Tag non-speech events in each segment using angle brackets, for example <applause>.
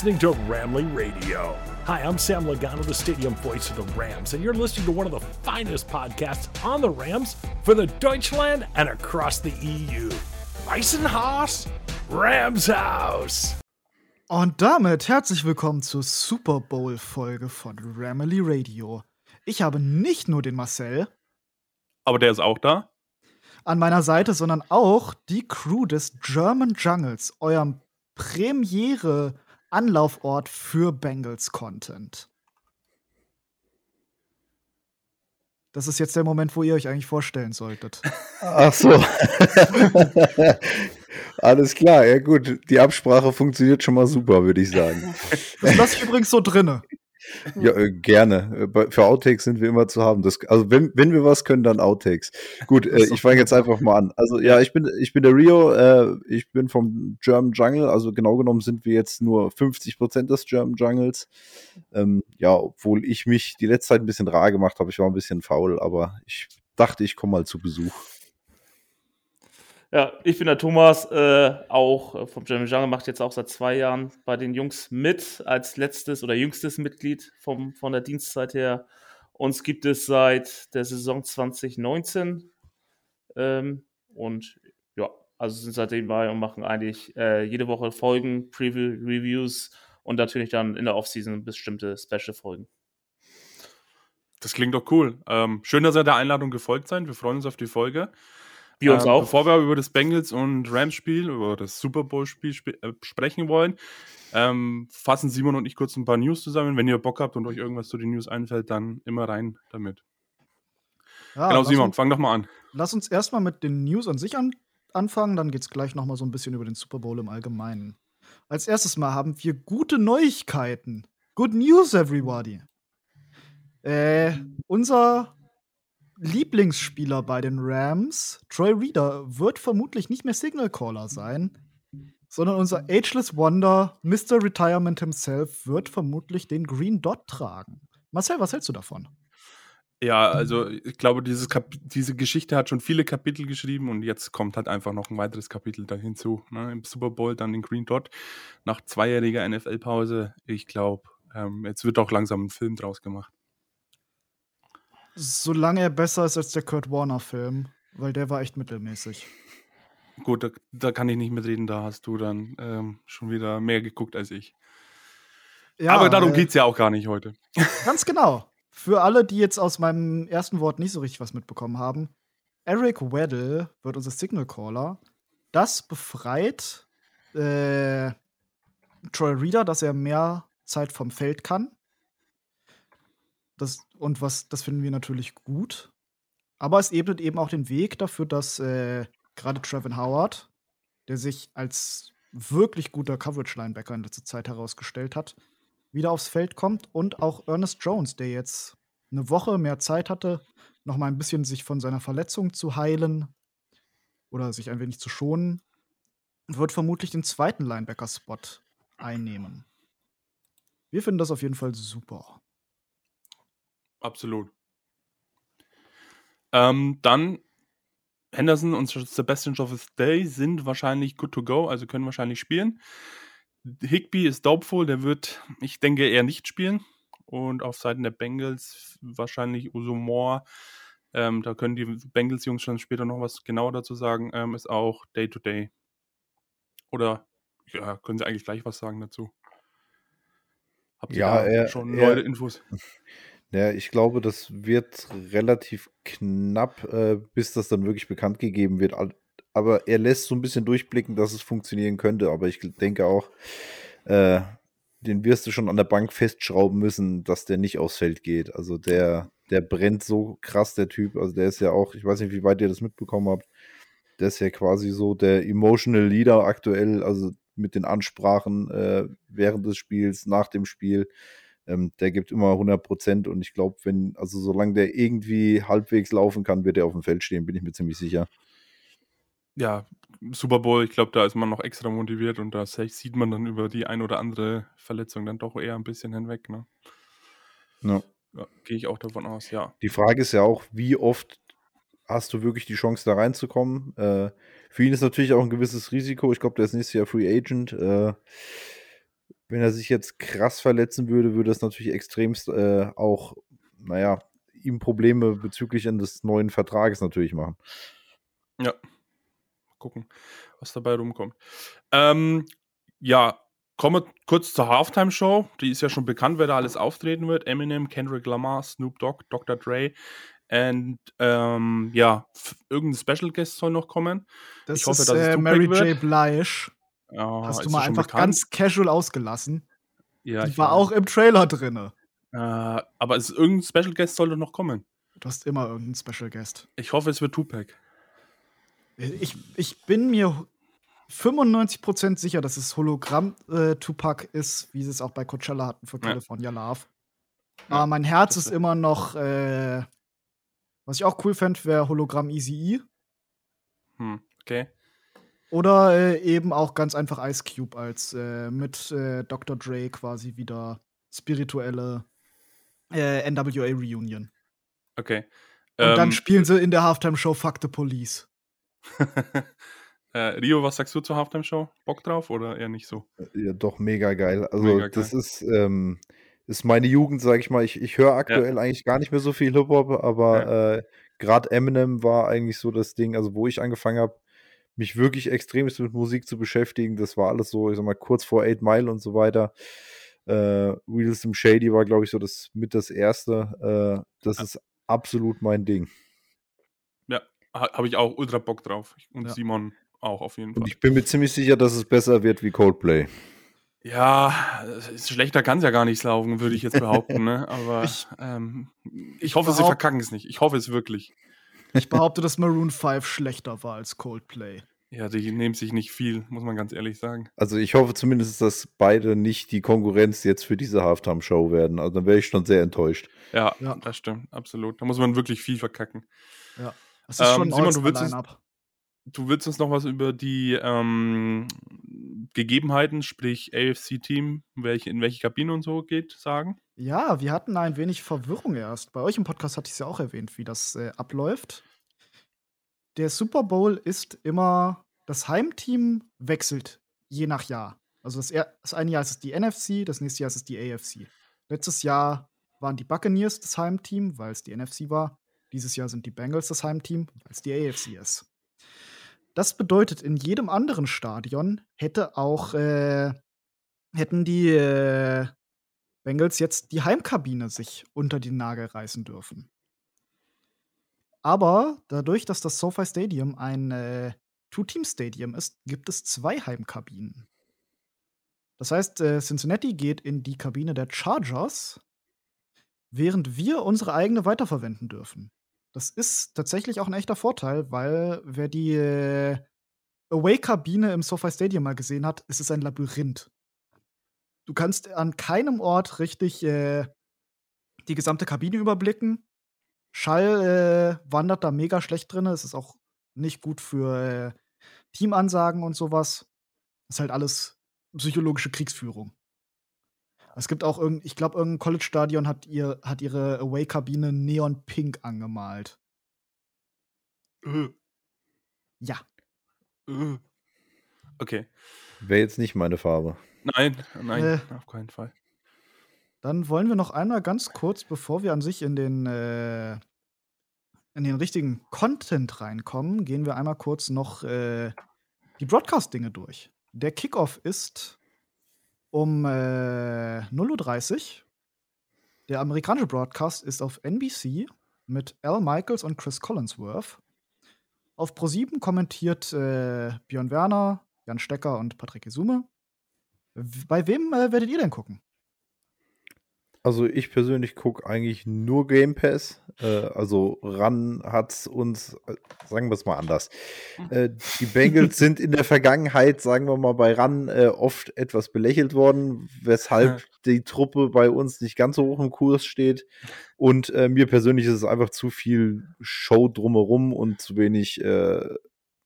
listening to Ramley Radio. Hi, I'm Sam Logano, the stadium voice of the Rams, and you're listening to one of the finest podcasts on the Rams for the Deutschland and across the EU. Weissenhaus, Rams House. Und damit herzlich willkommen zur Super Bowl-Folge von Ramley Radio. Ich habe nicht nur den Marcel. Aber der ist auch da. An meiner Seite, sondern auch die Crew des German Jungles, eurem Premiere-Anlaufort für Bengals-Content. Das ist jetzt der Moment, wo ihr euch eigentlich vorstellen solltet. <laughs> Ach so. <laughs> Alles klar, ja gut. Die Absprache funktioniert schon mal super, würde ich sagen. Das lasse ich übrigens so drinne. Ja, äh, gerne. Äh, für Outtakes sind wir immer zu haben. Das, also wenn, wenn wir was können, dann Outtakes. Gut, äh, ich fange jetzt einfach mal an. Also ja, ich bin, ich bin der Rio, äh, ich bin vom German Jungle, also genau genommen sind wir jetzt nur 50 Prozent des German Jungles. Ähm, ja, obwohl ich mich die letzte Zeit ein bisschen rar gemacht habe. Ich war ein bisschen faul, aber ich dachte, ich komme mal zu Besuch. Ja, ich bin der Thomas, äh, auch vom German Jungle, macht jetzt auch seit zwei Jahren bei den Jungs mit, als letztes oder jüngstes Mitglied vom, von der Dienstzeit her. Uns gibt es seit der Saison 2019 ähm, und ja, also sind seitdem bei und machen eigentlich äh, jede Woche Folgen, Preview, Reviews und natürlich dann in der Offseason bestimmte Special-Folgen. Das klingt doch cool. Ähm, schön, dass ihr der Einladung gefolgt seid. Wir freuen uns auf die Folge. Wir uns ähm, auch. Bevor wir über das Bengals und Rams Spiel, über das Super Bowl Spiel sp äh, sprechen wollen, ähm, fassen Simon und ich kurz ein paar News zusammen. Wenn ihr Bock habt und euch irgendwas zu den News einfällt, dann immer rein damit. Ja, genau, Simon, uns, fang doch mal an. Lass uns erstmal mit den News an sich an anfangen, dann geht es gleich noch mal so ein bisschen über den Super Bowl im Allgemeinen. Als erstes mal haben wir gute Neuigkeiten. Good news, everybody. Äh, unser Lieblingsspieler bei den Rams, Troy Reader, wird vermutlich nicht mehr Signal Caller sein, sondern unser Ageless Wonder, Mr. Retirement himself, wird vermutlich den Green Dot tragen. Marcel, was hältst du davon? Ja, also ich glaube, diese Geschichte hat schon viele Kapitel geschrieben und jetzt kommt halt einfach noch ein weiteres Kapitel da hinzu. Ne? Im Super Bowl dann den Green Dot nach zweijähriger NFL-Pause. Ich glaube, ähm, jetzt wird auch langsam ein Film draus gemacht. Solange er besser ist als der Kurt Warner-Film, weil der war echt mittelmäßig. Gut, da, da, kann ich nicht mitreden, da hast du dann ähm, schon wieder mehr geguckt als ich. Ja, Aber darum äh, geht es ja auch gar nicht heute. <laughs> Ganz genau. Für alle, die jetzt aus meinem ersten Wort nicht so richtig was mitbekommen haben, Eric Weddle wird unser Signal Caller. Das befreit äh, Troy Reader, dass er mehr Zeit vom Feld kann. Das, und was, das finden wir natürlich gut. Aber es ebnet eben auch den Weg dafür, dass äh, gerade Trevin Howard, der sich als wirklich guter Coverage-Linebacker in letzter Zeit herausgestellt hat, wieder aufs Feld kommt und auch Ernest Jones, der jetzt eine Woche mehr Zeit hatte, noch mal ein bisschen sich von seiner Verletzung zu heilen oder sich ein wenig zu schonen, wird vermutlich den zweiten Linebacker-Spot einnehmen. Wir finden das auf jeden Fall super. Absolut. Ähm, dann Henderson und Sebastian Joffrey Day sind wahrscheinlich good to go, also können wahrscheinlich spielen. Higby ist doubtful, der wird, ich denke, eher nicht spielen. Und auf Seiten der Bengals wahrscheinlich Uso Moore. Ähm, da können die Bengals-Jungs schon später noch was genauer dazu sagen. Ähm, ist auch Day-to-Day. -Day. Oder ja, können Sie eigentlich gleich was sagen dazu? Habt ihr ja, er, schon neue Infos? <laughs> Ja, ich glaube, das wird relativ knapp, äh, bis das dann wirklich bekannt gegeben wird. Aber er lässt so ein bisschen durchblicken, dass es funktionieren könnte. Aber ich denke auch, äh, den wirst du schon an der Bank festschrauben müssen, dass der nicht aufs Feld geht. Also der, der brennt so krass, der Typ. Also der ist ja auch, ich weiß nicht, wie weit ihr das mitbekommen habt. Der ist ja quasi so der Emotional Leader aktuell, also mit den Ansprachen äh, während des Spiels, nach dem Spiel ähm, der gibt immer 100 Prozent und ich glaube, wenn, also solange der irgendwie halbwegs laufen kann, wird er auf dem Feld stehen, bin ich mir ziemlich sicher. Ja, Super Bowl, ich glaube, da ist man noch extra motiviert und da sieht man dann über die ein oder andere Verletzung dann doch eher ein bisschen hinweg. Ne? Ja. ja Gehe ich auch davon aus, ja. Die Frage ist ja auch, wie oft hast du wirklich die Chance, da reinzukommen? Äh, für ihn ist natürlich auch ein gewisses Risiko. Ich glaube, der ist nächstes Jahr Free Agent. Äh, wenn er sich jetzt krass verletzen würde, würde das natürlich extremst äh, auch, naja, ihm Probleme bezüglich des neuen Vertrages natürlich machen. Ja. Gucken, was dabei rumkommt. Ähm, ja, kommen wir kurz zur Halftime-Show. Die ist ja schon bekannt, wer da alles auftreten wird. Eminem, Kendrick Lamar, Snoop Dogg, Dr. Dre. Und ähm, ja, irgendein Special Guest soll noch kommen. Das ich hoffe, ist, dass es äh, Mary J. Blige. Ja, Hast du mal einfach bekannt? ganz casual ausgelassen. Ja, Die war auch im Trailer drin. Äh, aber ist irgendein Special Guest sollte noch kommen. Du hast immer irgendeinen Special Guest. Ich hoffe, es wird Tupac. Ich, ich bin mir 95% sicher, dass es Hologramm äh, Tupac ist, wie sie es auch bei Coachella hatten für California ja. Love. Aber mein Herz ist immer noch, äh, was ich auch cool fände, wäre Hologramm Easy E. Hm, okay. Oder äh, eben auch ganz einfach Ice Cube als äh, mit äh, Dr. Dre quasi wieder spirituelle äh, NWA Reunion. Okay. Und ähm, dann spielen sie in der Halftime-Show Fuck the Police. <laughs> äh, Rio, was sagst du zur Halftime-Show? Bock drauf oder eher nicht so? Ja, doch, mega geil. Also, mega geil. das ist, ähm, ist meine Jugend, sag ich mal. Ich, ich höre aktuell ja. eigentlich gar nicht mehr so viel Hip-Hop, aber ja. äh, gerade Eminem war eigentlich so das Ding, also wo ich angefangen habe, mich wirklich extrem mit Musik zu beschäftigen. Das war alles so, ich sag mal, kurz vor Eight Mile und so weiter. Äh, Wheels im Shady war, glaube ich, so das mit das erste. Äh, das ja. ist absolut mein Ding. Ja, habe ich auch ultra Bock drauf. Und ja. Simon auch auf jeden Fall. Und ich bin mir ziemlich sicher, dass es besser wird wie Coldplay. Ja, schlechter kann es ja gar nicht laufen, würde ich jetzt behaupten. ne? Aber ich, ähm, ich hoffe, sie verkacken es nicht. Ich hoffe es wirklich. Ich behaupte, dass Maroon 5 schlechter war als Coldplay. Ja, die nehmen sich nicht viel, muss man ganz ehrlich sagen. Also ich hoffe zumindest, dass beide nicht die Konkurrenz jetzt für diese Halftime-Show werden. Also dann wäre ich schon sehr enttäuscht. Ja, ja, das stimmt, absolut. Da muss man wirklich viel verkacken. Ja. Das ist ähm, schon Simon, du willst, uns, du willst uns noch was über die ähm, Gegebenheiten, sprich AFC-Team, welche, in welche Kabine und so geht, sagen? Ja, wir hatten ein wenig Verwirrung erst. Bei euch im Podcast hatte ich es ja auch erwähnt, wie das äh, abläuft der Super Bowl ist immer, das Heimteam wechselt je nach Jahr. Also das, das eine Jahr ist es die NFC, das nächste Jahr ist es die AFC. Letztes Jahr waren die Buccaneers das Heimteam, weil es die NFC war. Dieses Jahr sind die Bengals das Heimteam, weil es die AFC ist. Das bedeutet, in jedem anderen Stadion hätte auch äh, hätten die äh, Bengals jetzt die Heimkabine sich unter die Nagel reißen dürfen. Aber dadurch, dass das SoFi Stadium ein äh, Two-Team-Stadium ist, gibt es zwei Heimkabinen. Das heißt, äh, Cincinnati geht in die Kabine der Chargers, während wir unsere eigene weiterverwenden dürfen. Das ist tatsächlich auch ein echter Vorteil, weil wer die äh, Away-Kabine im SoFi Stadium mal gesehen hat, ist es ein Labyrinth. Du kannst an keinem Ort richtig äh, die gesamte Kabine überblicken. Schall äh, wandert da mega schlecht drin. Es ist auch nicht gut für äh, Teamansagen und sowas. Ist halt alles psychologische Kriegsführung. Es gibt auch irgendein, ich glaube, irgendein College-Stadion hat, ihr, hat ihre Away-Kabine neon pink angemalt. Äh. Ja. Äh. Okay. Wäre jetzt nicht meine Farbe. Nein, nein, äh, auf keinen Fall. Dann wollen wir noch einmal ganz kurz, bevor wir an sich in den, äh, in den richtigen Content reinkommen, gehen wir einmal kurz noch äh, die Broadcast-Dinge durch. Der Kickoff ist um äh, 0.30 Uhr. Der amerikanische Broadcast ist auf NBC mit Al Michaels und Chris Collinsworth. Auf Pro7 kommentiert äh, Björn Werner, Jan Stecker und Patrick Isume. Bei wem äh, werdet ihr denn gucken? Also ich persönlich gucke eigentlich nur Game Pass. Äh, also RAN hat uns, äh, sagen wir es mal anders. Hm. Äh, die Bengals <laughs> sind in der Vergangenheit, sagen wir mal, bei RAN äh, oft etwas belächelt worden, weshalb ja. die Truppe bei uns nicht ganz so hoch im Kurs steht. Und äh, mir persönlich ist es einfach zu viel Show drumherum und zu wenig,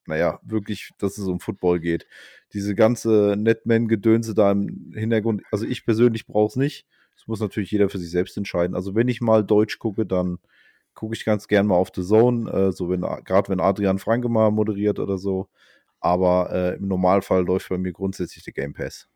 naja, wirklich, dass es um Football geht. Diese ganze Netman-Gedönse da im Hintergrund, also ich persönlich brauche es nicht. Das muss natürlich jeder für sich selbst entscheiden. Also wenn ich mal Deutsch gucke, dann gucke ich ganz gern mal auf The Zone, äh, so wenn gerade wenn Adrian Franke mal moderiert oder so. Aber äh, im Normalfall läuft bei mir grundsätzlich der Game Pass.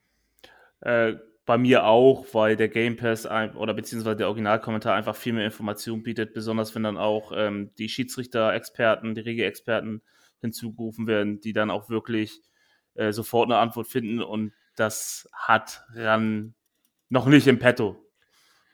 Äh, bei mir auch, weil der Game Pass oder beziehungsweise der Originalkommentar einfach viel mehr Informationen bietet, besonders wenn dann auch ähm, die Schiedsrichter-Experten, die Regelexperten hinzugerufen werden, die dann auch wirklich äh, sofort eine Antwort finden und das hat RAN noch nicht im Petto.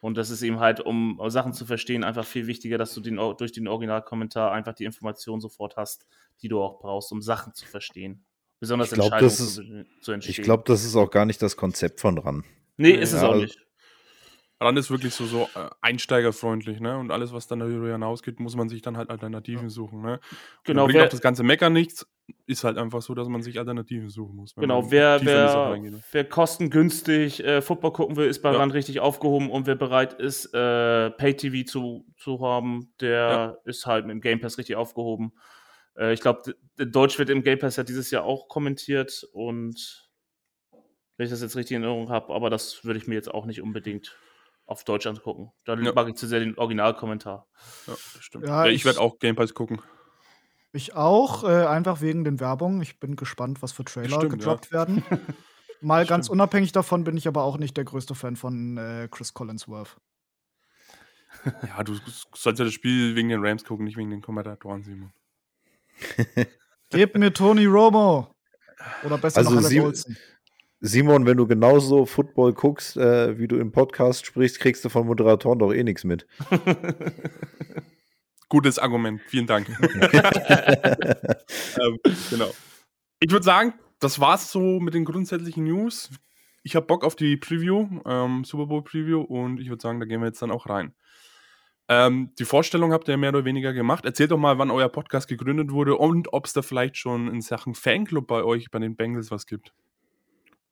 Und das ist eben halt, um Sachen zu verstehen, einfach viel wichtiger, dass du den, durch den Originalkommentar einfach die Informationen sofort hast, die du auch brauchst, um Sachen zu verstehen. Besonders ich glaub, Entscheidungen ist, zu, zu entstehen. Ich glaube, das ist auch gar nicht das Konzept von RAN. Nee, ist ja, es auch nicht. Dann ist wirklich so, so äh, einsteigerfreundlich, ne? Und alles, was dann darüber hinausgeht, muss man sich dann halt Alternativen suchen, ne? Genau. bringt auch das ganze Mecker nichts, ist halt einfach so, dass man sich Alternativen suchen muss. Genau, wer, wer, ne? wer kostengünstig äh, Football gucken will, ist bei ja. Rand richtig aufgehoben und wer bereit ist, äh, Pay-TV zu, zu haben, der ja. ist halt mit dem Game Pass richtig aufgehoben. Äh, ich glaube, Deutsch wird im Game Pass ja dieses Jahr auch kommentiert und wenn ich das jetzt richtig in Erinnerung habe, aber das würde ich mir jetzt auch nicht unbedingt auf Deutsch angucken. Da ja. mag ich zu sehr den Originalkommentar. Ja, stimmt. Ja, ich, ich werde auch Game Pass gucken. Ich auch, äh, einfach wegen den Werbungen. Ich bin gespannt, was für Trailer stimmt, gedroppt ja. werden. <laughs> Mal ganz unabhängig davon bin ich aber auch nicht der größte Fan von äh, Chris Collinsworth. <laughs> Ja, du sollst ja das Spiel wegen den Rams gucken, nicht wegen den Kommentatoren, Simon. Gebt mir Tony Romo. Oder besser also noch Alec Olsen. Simon, wenn du genauso Football guckst, äh, wie du im Podcast sprichst, kriegst du von Moderatoren doch eh nichts mit. <laughs> Gutes Argument, vielen Dank. <laughs> <laughs> ähm, genau. Ich würde sagen, das war's so mit den grundsätzlichen News. Ich habe Bock auf die Preview, ähm, Super Bowl Preview, und ich würde sagen, da gehen wir jetzt dann auch rein. Ähm, die Vorstellung habt ihr mehr oder weniger gemacht. Erzählt doch mal, wann euer Podcast gegründet wurde und ob es da vielleicht schon in Sachen Fanclub bei euch, bei den Bengals, was gibt.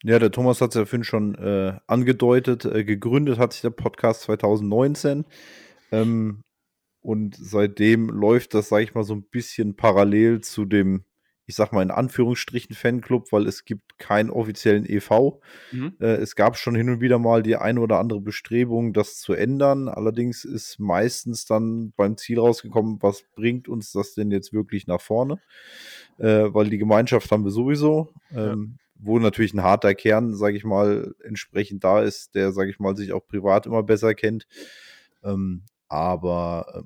Ja, der Thomas hat es ja vorhin schon äh, angedeutet. Äh, gegründet hat sich der Podcast 2019. Ähm, und seitdem läuft das, sage ich mal, so ein bisschen parallel zu dem, ich sag mal in Anführungsstrichen Fanclub, weil es gibt keinen offiziellen EV. Mhm. Äh, es gab schon hin und wieder mal die eine oder andere Bestrebung, das zu ändern. Allerdings ist meistens dann beim Ziel rausgekommen, was bringt uns das denn jetzt wirklich nach vorne? Äh, weil die Gemeinschaft haben wir sowieso. Ähm, wo natürlich ein harter Kern, sage ich mal, entsprechend da ist, der, sage ich mal, sich auch privat immer besser kennt. Ähm, aber äh,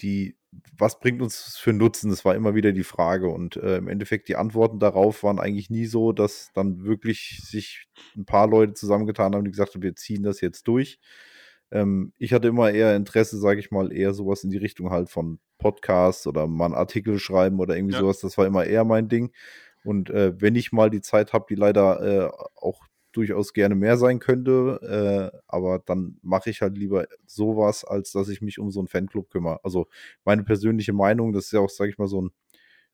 die, was bringt uns für Nutzen? Das war immer wieder die Frage. Und äh, im Endeffekt die Antworten darauf waren eigentlich nie so, dass dann wirklich sich ein paar Leute zusammengetan haben, die gesagt haben, wir ziehen das jetzt durch. Ähm, ich hatte immer eher Interesse, sage ich mal, eher sowas in die Richtung halt von Podcasts oder mal einen Artikel schreiben oder irgendwie ja. sowas. Das war immer eher mein Ding. Und äh, wenn ich mal die Zeit habe, die leider äh, auch durchaus gerne mehr sein könnte, äh, aber dann mache ich halt lieber sowas, als dass ich mich um so einen Fanclub kümmere. Also meine persönliche Meinung, das ist ja auch, sage ich mal, so ein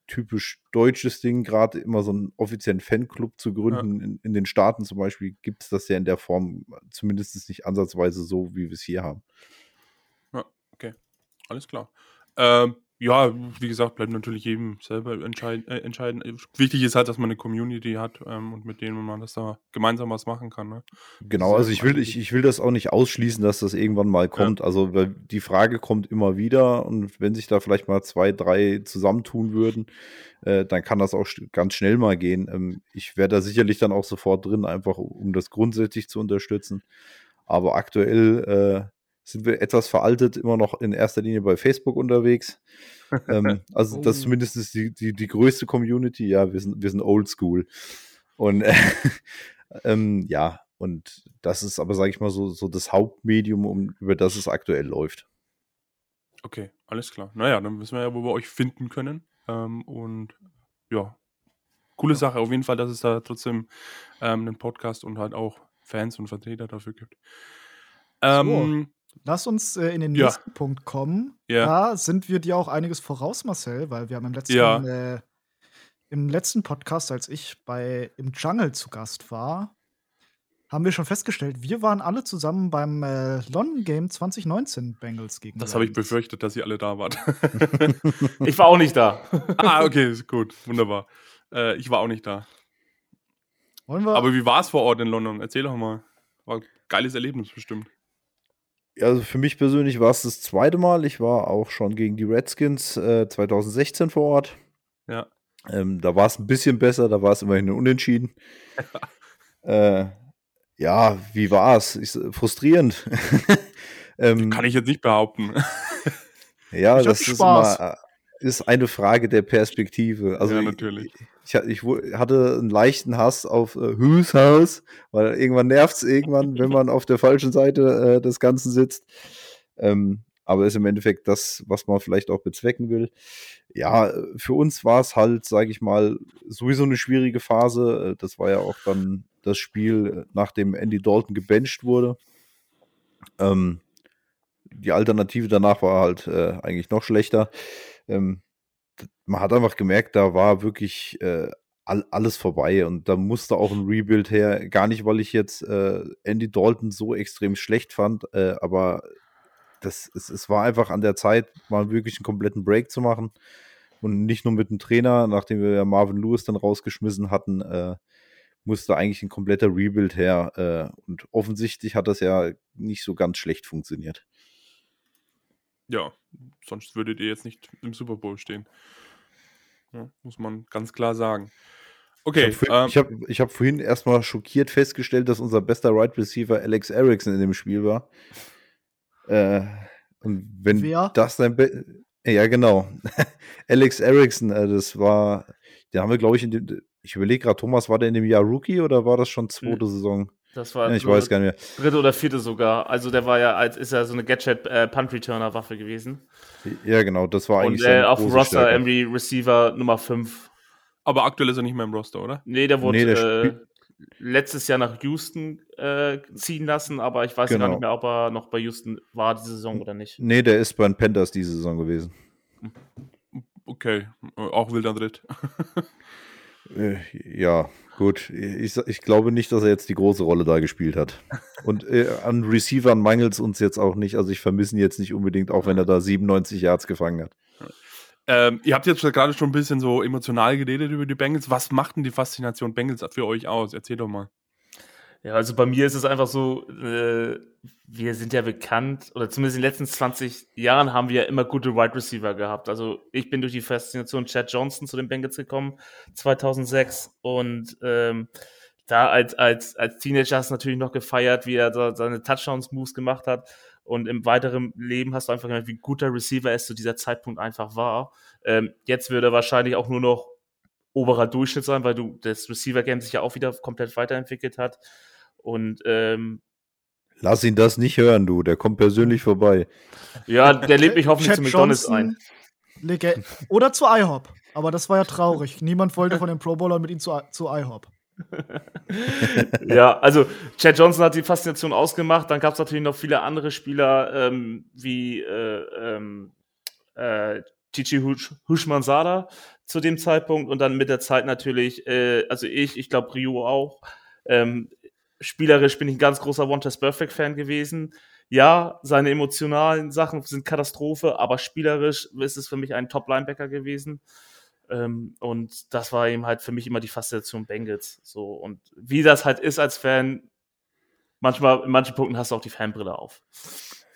typisch deutsches Ding, gerade immer so einen offiziellen Fanclub zu gründen. Ja. In, in, den Staaten zum Beispiel gibt es das ja in der Form zumindest nicht ansatzweise so, wie wir es hier haben. Ja, okay. Alles klar. Ähm, ja, wie gesagt, bleibt natürlich jedem selber entscheid äh, entscheiden. Wichtig ist halt, dass man eine Community hat ähm, und mit denen man das da gemeinsam was machen kann. Ne? Genau, also ich will, ich, ich will das auch nicht ausschließen, dass das irgendwann mal kommt. Ja. Also die Frage kommt immer wieder und wenn sich da vielleicht mal zwei, drei zusammentun würden, äh, dann kann das auch ganz schnell mal gehen. Ähm, ich wäre da sicherlich dann auch sofort drin, einfach um das grundsätzlich zu unterstützen. Aber aktuell äh, sind wir etwas veraltet, immer noch in erster Linie bei Facebook unterwegs. ähm, <laughs> also oh. das ist zumindest die, die, die größte Community. Ja, wir sind, wir sind oldschool. Und äh, <laughs> ähm, ja, und das ist aber, sage ich mal, so, so das Hauptmedium, um, über das es aktuell läuft. Okay, alles klar. Naja, dann wissen wir ja, wo wir euch finden können. Ähm, und ja, coole ja. Sache auf jeden Fall, dass es da trotzdem ähm, einen Podcast und halt auch Fans und Vertreter dafür gibt. Ähm, Lass uns äh, in den ja. nächsten Punkt kommen. Ja. Da sind wir dir auch einiges voraus, Marcel, weil wir haben im letzten, ja. äh, im letzten Podcast, als ich bei im Jungle zu Gast war, haben wir schon festgestellt, wir waren alle zusammen beim äh, London Game 2019 Bengals gegen. Das habe ich befürchtet, dass ihr alle da wart. <laughs> ich war auch nicht da. <laughs> ah, okay, ist gut, wunderbar. Äh, ich war auch nicht da. Aber wie war es vor Ort in London? Erzähl doch mal. War ein geiles Erlebnis bestimmt also für mich persönlich war es das zweite Mal. Ich war auch schon gegen die Redskins äh, 2016 vor Ort. Ja. Ähm, da war es ein bisschen besser, da war es immerhin unentschieden. <laughs> äh, Ja, wie war's? Ich, frustrierend. <laughs> ähm, Kann ich jetzt nicht behaupten. ja, ich das ist Spaß. immer ist eine Frage der Perspektive. Also ja, natürlich. Ich, ich, ich, hatte einen leichten Hass auf äh, Whose House, weil irgendwann nervt es irgendwann, wenn man auf der falschen Seite äh, des Ganzen sitzt. Ähm, aber ist im Endeffekt das, was man vielleicht auch bezwecken will. Ja, für uns war es halt, sage ich mal, sowieso eine schwierige Phase. Äh, das war ja auch dann das Spiel, nachdem Andy Dalton gebencht wurde. Ähm, die Alternative danach war halt äh, eigentlich noch schlechter. Ähm, man hat einfach gemerkt, da war wirklich äh, all, alles vorbei und da musste auch ein Rebuild her. Gar nicht, weil ich jetzt äh, Andy Dalton so extrem schlecht fand, äh, aber das, es, es war einfach an der Zeit, mal wirklich einen kompletten Break zu machen. Und nicht nur mit dem Trainer, nachdem wir Marvin Lewis dann rausgeschmissen hatten, äh, musste eigentlich ein kompletter Rebuild her. Äh, und offensichtlich hat das ja nicht so ganz schlecht funktioniert. Ja, sonst würdet ihr jetzt nicht im Super Bowl stehen. Ja, muss man ganz klar sagen. Okay. Ich habe ähm, ich hab, ich hab vorhin erstmal schockiert festgestellt, dass unser bester Right Receiver Alex Erickson in dem Spiel war. Äh, und wenn Wer? das dein Be ja, genau. <laughs> Alex Erickson, äh, das war, der haben wir, glaube ich, in dem, ich überlege gerade, Thomas, war der in dem Jahr Rookie oder war das schon zweite hm. Saison? Das war ja, ich weiß gar nicht mehr. Dritte oder vierte sogar. Also der war ja, als ist ja so eine Gadget äh, Punt Returner Waffe gewesen. Ja, genau, das war eigentlich Und äh, auf dem Roster Emery Receiver Nummer 5. Aber aktuell ist er nicht mehr im Roster, oder? Nee, der wurde nee, der äh, letztes Jahr nach Houston äh, ziehen lassen, aber ich weiß genau. gar nicht mehr, ob er noch bei Houston war diese Saison oder nicht. Nee, der ist bei den Panthers diese Saison gewesen. Okay, auch wilder Dritt. <laughs> Äh, ja, gut. Ich, ich glaube nicht, dass er jetzt die große Rolle da gespielt hat. Und äh, an Receivern mangelt es uns jetzt auch nicht. Also ich vermisse ihn jetzt nicht unbedingt, auch wenn er da 97 Yards gefangen hat. Ähm, ihr habt jetzt gerade schon ein bisschen so emotional geredet über die Bengals. Was macht denn die Faszination Bengals für euch aus? Erzähl doch mal. Ja, also bei mir ist es einfach so, äh, wir sind ja bekannt, oder zumindest in den letzten 20 Jahren haben wir ja immer gute Wide Receiver gehabt. Also ich bin durch die Faszination Chad Johnson zu den Bengals gekommen, 2006. Und ähm, da als, als, als Teenager hast du natürlich noch gefeiert, wie er da seine Touchdowns-Moves gemacht hat. Und im weiteren Leben hast du einfach gemerkt, wie guter Receiver es zu dieser Zeitpunkt einfach war. Ähm, jetzt würde er wahrscheinlich auch nur noch oberer Durchschnitt sein, weil du das Receiver-Game sich ja auch wieder komplett weiterentwickelt hat. Und ähm, Lass ihn das nicht hören, du. Der kommt persönlich vorbei. Ja, der lebt mich hoffentlich Chad zu McDonalds ein. Oder zu IHOP. Aber das war ja traurig. Niemand wollte von den Pro Bowlern mit ihm zu, zu IHOP. <laughs> ja, also Chad Johnson hat die Faszination ausgemacht. Dann gab es natürlich noch viele andere Spieler ähm, wie äh, ähm, äh, Chichi Hushmansada zu dem Zeitpunkt und dann mit der Zeit natürlich, äh, also ich, ich glaube Rio auch. Ähm, Spielerisch bin ich ein ganz großer One Test Perfect Fan gewesen. Ja, seine emotionalen Sachen sind Katastrophe, aber spielerisch ist es für mich ein Top-Linebacker gewesen. Ähm, und das war eben halt für mich immer die Faszination Bengals. So, und wie das halt ist als Fan, manchmal, in manchen Punkten hast du auch die Fanbrille auf.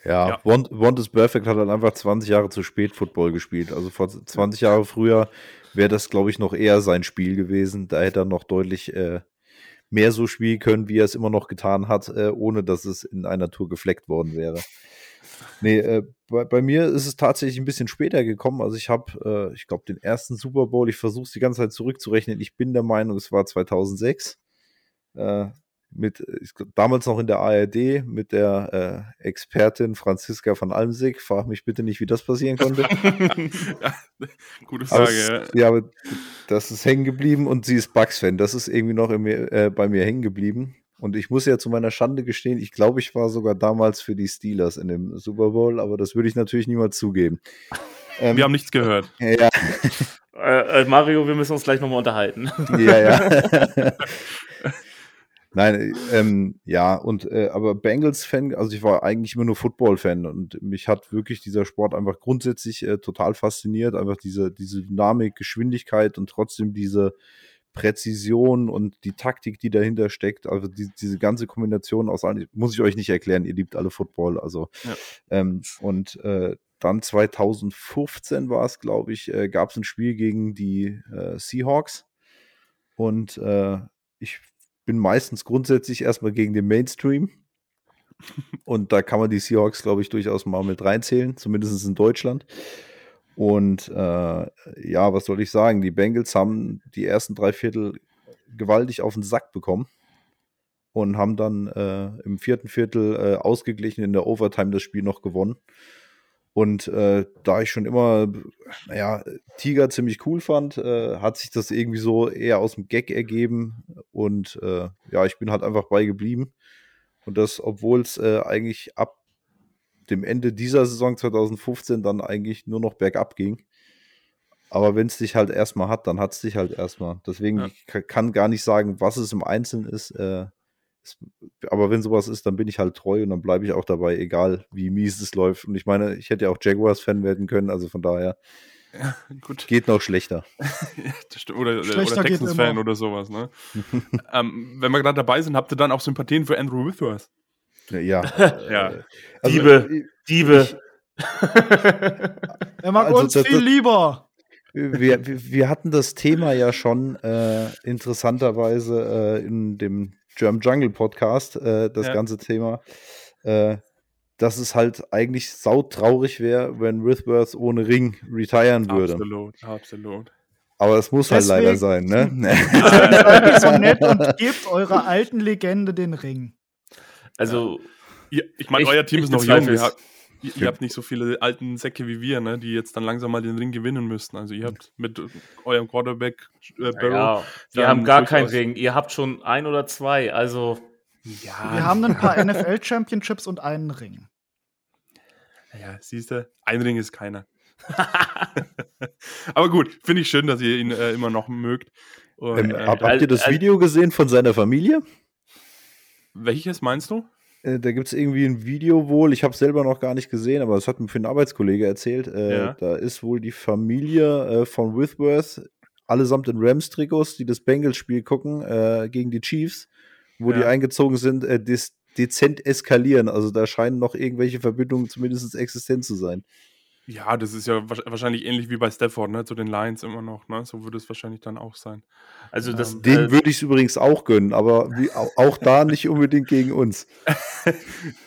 Ja, ja. One is Perfect hat dann einfach 20 Jahre zu spät Football gespielt. Also vor 20 Jahre früher wäre das, glaube ich, noch eher sein Spiel gewesen. Da hätte er noch deutlich äh, mehr so spielen können, wie er es immer noch getan hat, äh, ohne dass es in einer Tour gefleckt worden wäre. Nee, äh, bei, bei, mir ist es tatsächlich ein bisschen später gekommen. Also ich habe, äh, ich glaube, den ersten Super Bowl, ich versuche es die ganze Zeit zurückzurechnen. Ich bin der Meinung, es war 2006. Mit damals noch in der ARD mit der äh, Expertin Franziska von Almsig. Frag mich bitte nicht, wie das passieren konnte. <laughs> ja, gute Frage. Aber es, ja, aber das ist hängen geblieben und sie ist Bugs-Fan. Das ist irgendwie noch mir, äh, bei mir hängen geblieben. Und ich muss ja zu meiner Schande gestehen, ich glaube, ich war sogar damals für die Steelers in dem Super Bowl, aber das würde ich natürlich niemals zugeben. Ähm, <laughs> wir haben nichts gehört. Ja. Äh, äh, Mario, wir müssen uns gleich nochmal unterhalten. Ja, ja. <laughs> Nein, ähm, ja, und äh, aber Bengals-Fan, also ich war eigentlich immer nur Football-Fan und mich hat wirklich dieser Sport einfach grundsätzlich äh, total fasziniert. Einfach diese, diese Dynamik, Geschwindigkeit und trotzdem diese Präzision und die Taktik, die dahinter steckt. Also die, diese ganze Kombination aus allen, muss ich euch nicht erklären, ihr liebt alle Football. Also ja. ähm, und äh, dann 2015 war es, glaube ich, äh, gab es ein Spiel gegen die äh, Seahawks. Und äh, ich bin meistens grundsätzlich erstmal gegen den Mainstream. Und da kann man die Seahawks, glaube ich, durchaus mal mit reinzählen, zumindest in Deutschland. Und äh, ja, was soll ich sagen? Die Bengals haben die ersten drei Viertel gewaltig auf den Sack bekommen und haben dann äh, im vierten Viertel äh, ausgeglichen in der Overtime das Spiel noch gewonnen. Und äh, da ich schon immer, naja, Tiger ziemlich cool fand, äh, hat sich das irgendwie so eher aus dem Gag ergeben. Und äh, ja, ich bin halt einfach bei geblieben. Und das, obwohl es äh, eigentlich ab dem Ende dieser Saison 2015 dann eigentlich nur noch bergab ging. Aber wenn es dich halt erstmal hat, dann hat es dich halt erstmal. Deswegen, ja. ich kann gar nicht sagen, was es im Einzelnen ist. Äh, aber wenn sowas ist, dann bin ich halt treu und dann bleibe ich auch dabei, egal wie mies es läuft. Und ich meine, ich hätte ja auch Jaguars-Fan werden können, also von daher. Ja, geht noch schlechter. <laughs> oder, oder Texans-Fan oder sowas. Ne? <laughs> ähm, wenn wir gerade dabei sind, habt ihr dann auch Sympathien für Andrew Withworth? Ja. <laughs> ja. Also, Diebe. Diebe. er mag also, uns das, viel lieber. Wir, wir hatten das Thema ja schon äh, interessanterweise äh, in dem German Jungle Podcast, äh, das ja. ganze Thema, äh, dass es halt eigentlich sautraurig wäre, wenn Withworth ohne Ring retiren würde. Absolut, absolut. Aber es muss Deswegen, halt leider sein, ne? <laughs> <laughs> Seid so nett und gebt eurer alten Legende den Ring. Also, ja. ich meine, euer Team ist noch jung. Ihr habt, ihr, ihr habt, nicht so viele alten Säcke wie wir, ne, die jetzt dann langsam mal den Ring gewinnen müssten. Also ihr habt mit eurem Quarterback äh, Barrow. Ja, wir haben gar keinen Ring. Ihr habt schon ein oder zwei. Also ja. Wir haben ein paar NFL Championships und einen Ring. Ja, siehst du, ein Ring ist keiner. <laughs> Aber gut, finde ich schön, dass ihr ihn äh, immer noch mögt. Und, ähm, äh, habt ihr das Video gesehen von seiner Familie? Welches meinst du? Äh, da gibt es irgendwie ein Video wohl, ich habe es selber noch gar nicht gesehen, aber das hat mir für einen Arbeitskollege erzählt. Äh, ja. Da ist wohl die Familie äh, von Withworth, allesamt in Rams-Trikots, die das Bengals-Spiel gucken äh, gegen die Chiefs, wo ja. die eingezogen sind, äh, dezent eskalieren. Also da scheinen noch irgendwelche Verbindungen zumindest existent zu sein. Ja, das ist ja wahrscheinlich ähnlich wie bei Stafford, ne? Zu den Lions immer noch, ne? So würde es wahrscheinlich dann auch sein. Also das, ähm, den äh, würde ich es übrigens auch gönnen, aber wie, auch, auch, da nicht unbedingt gegen uns. <laughs>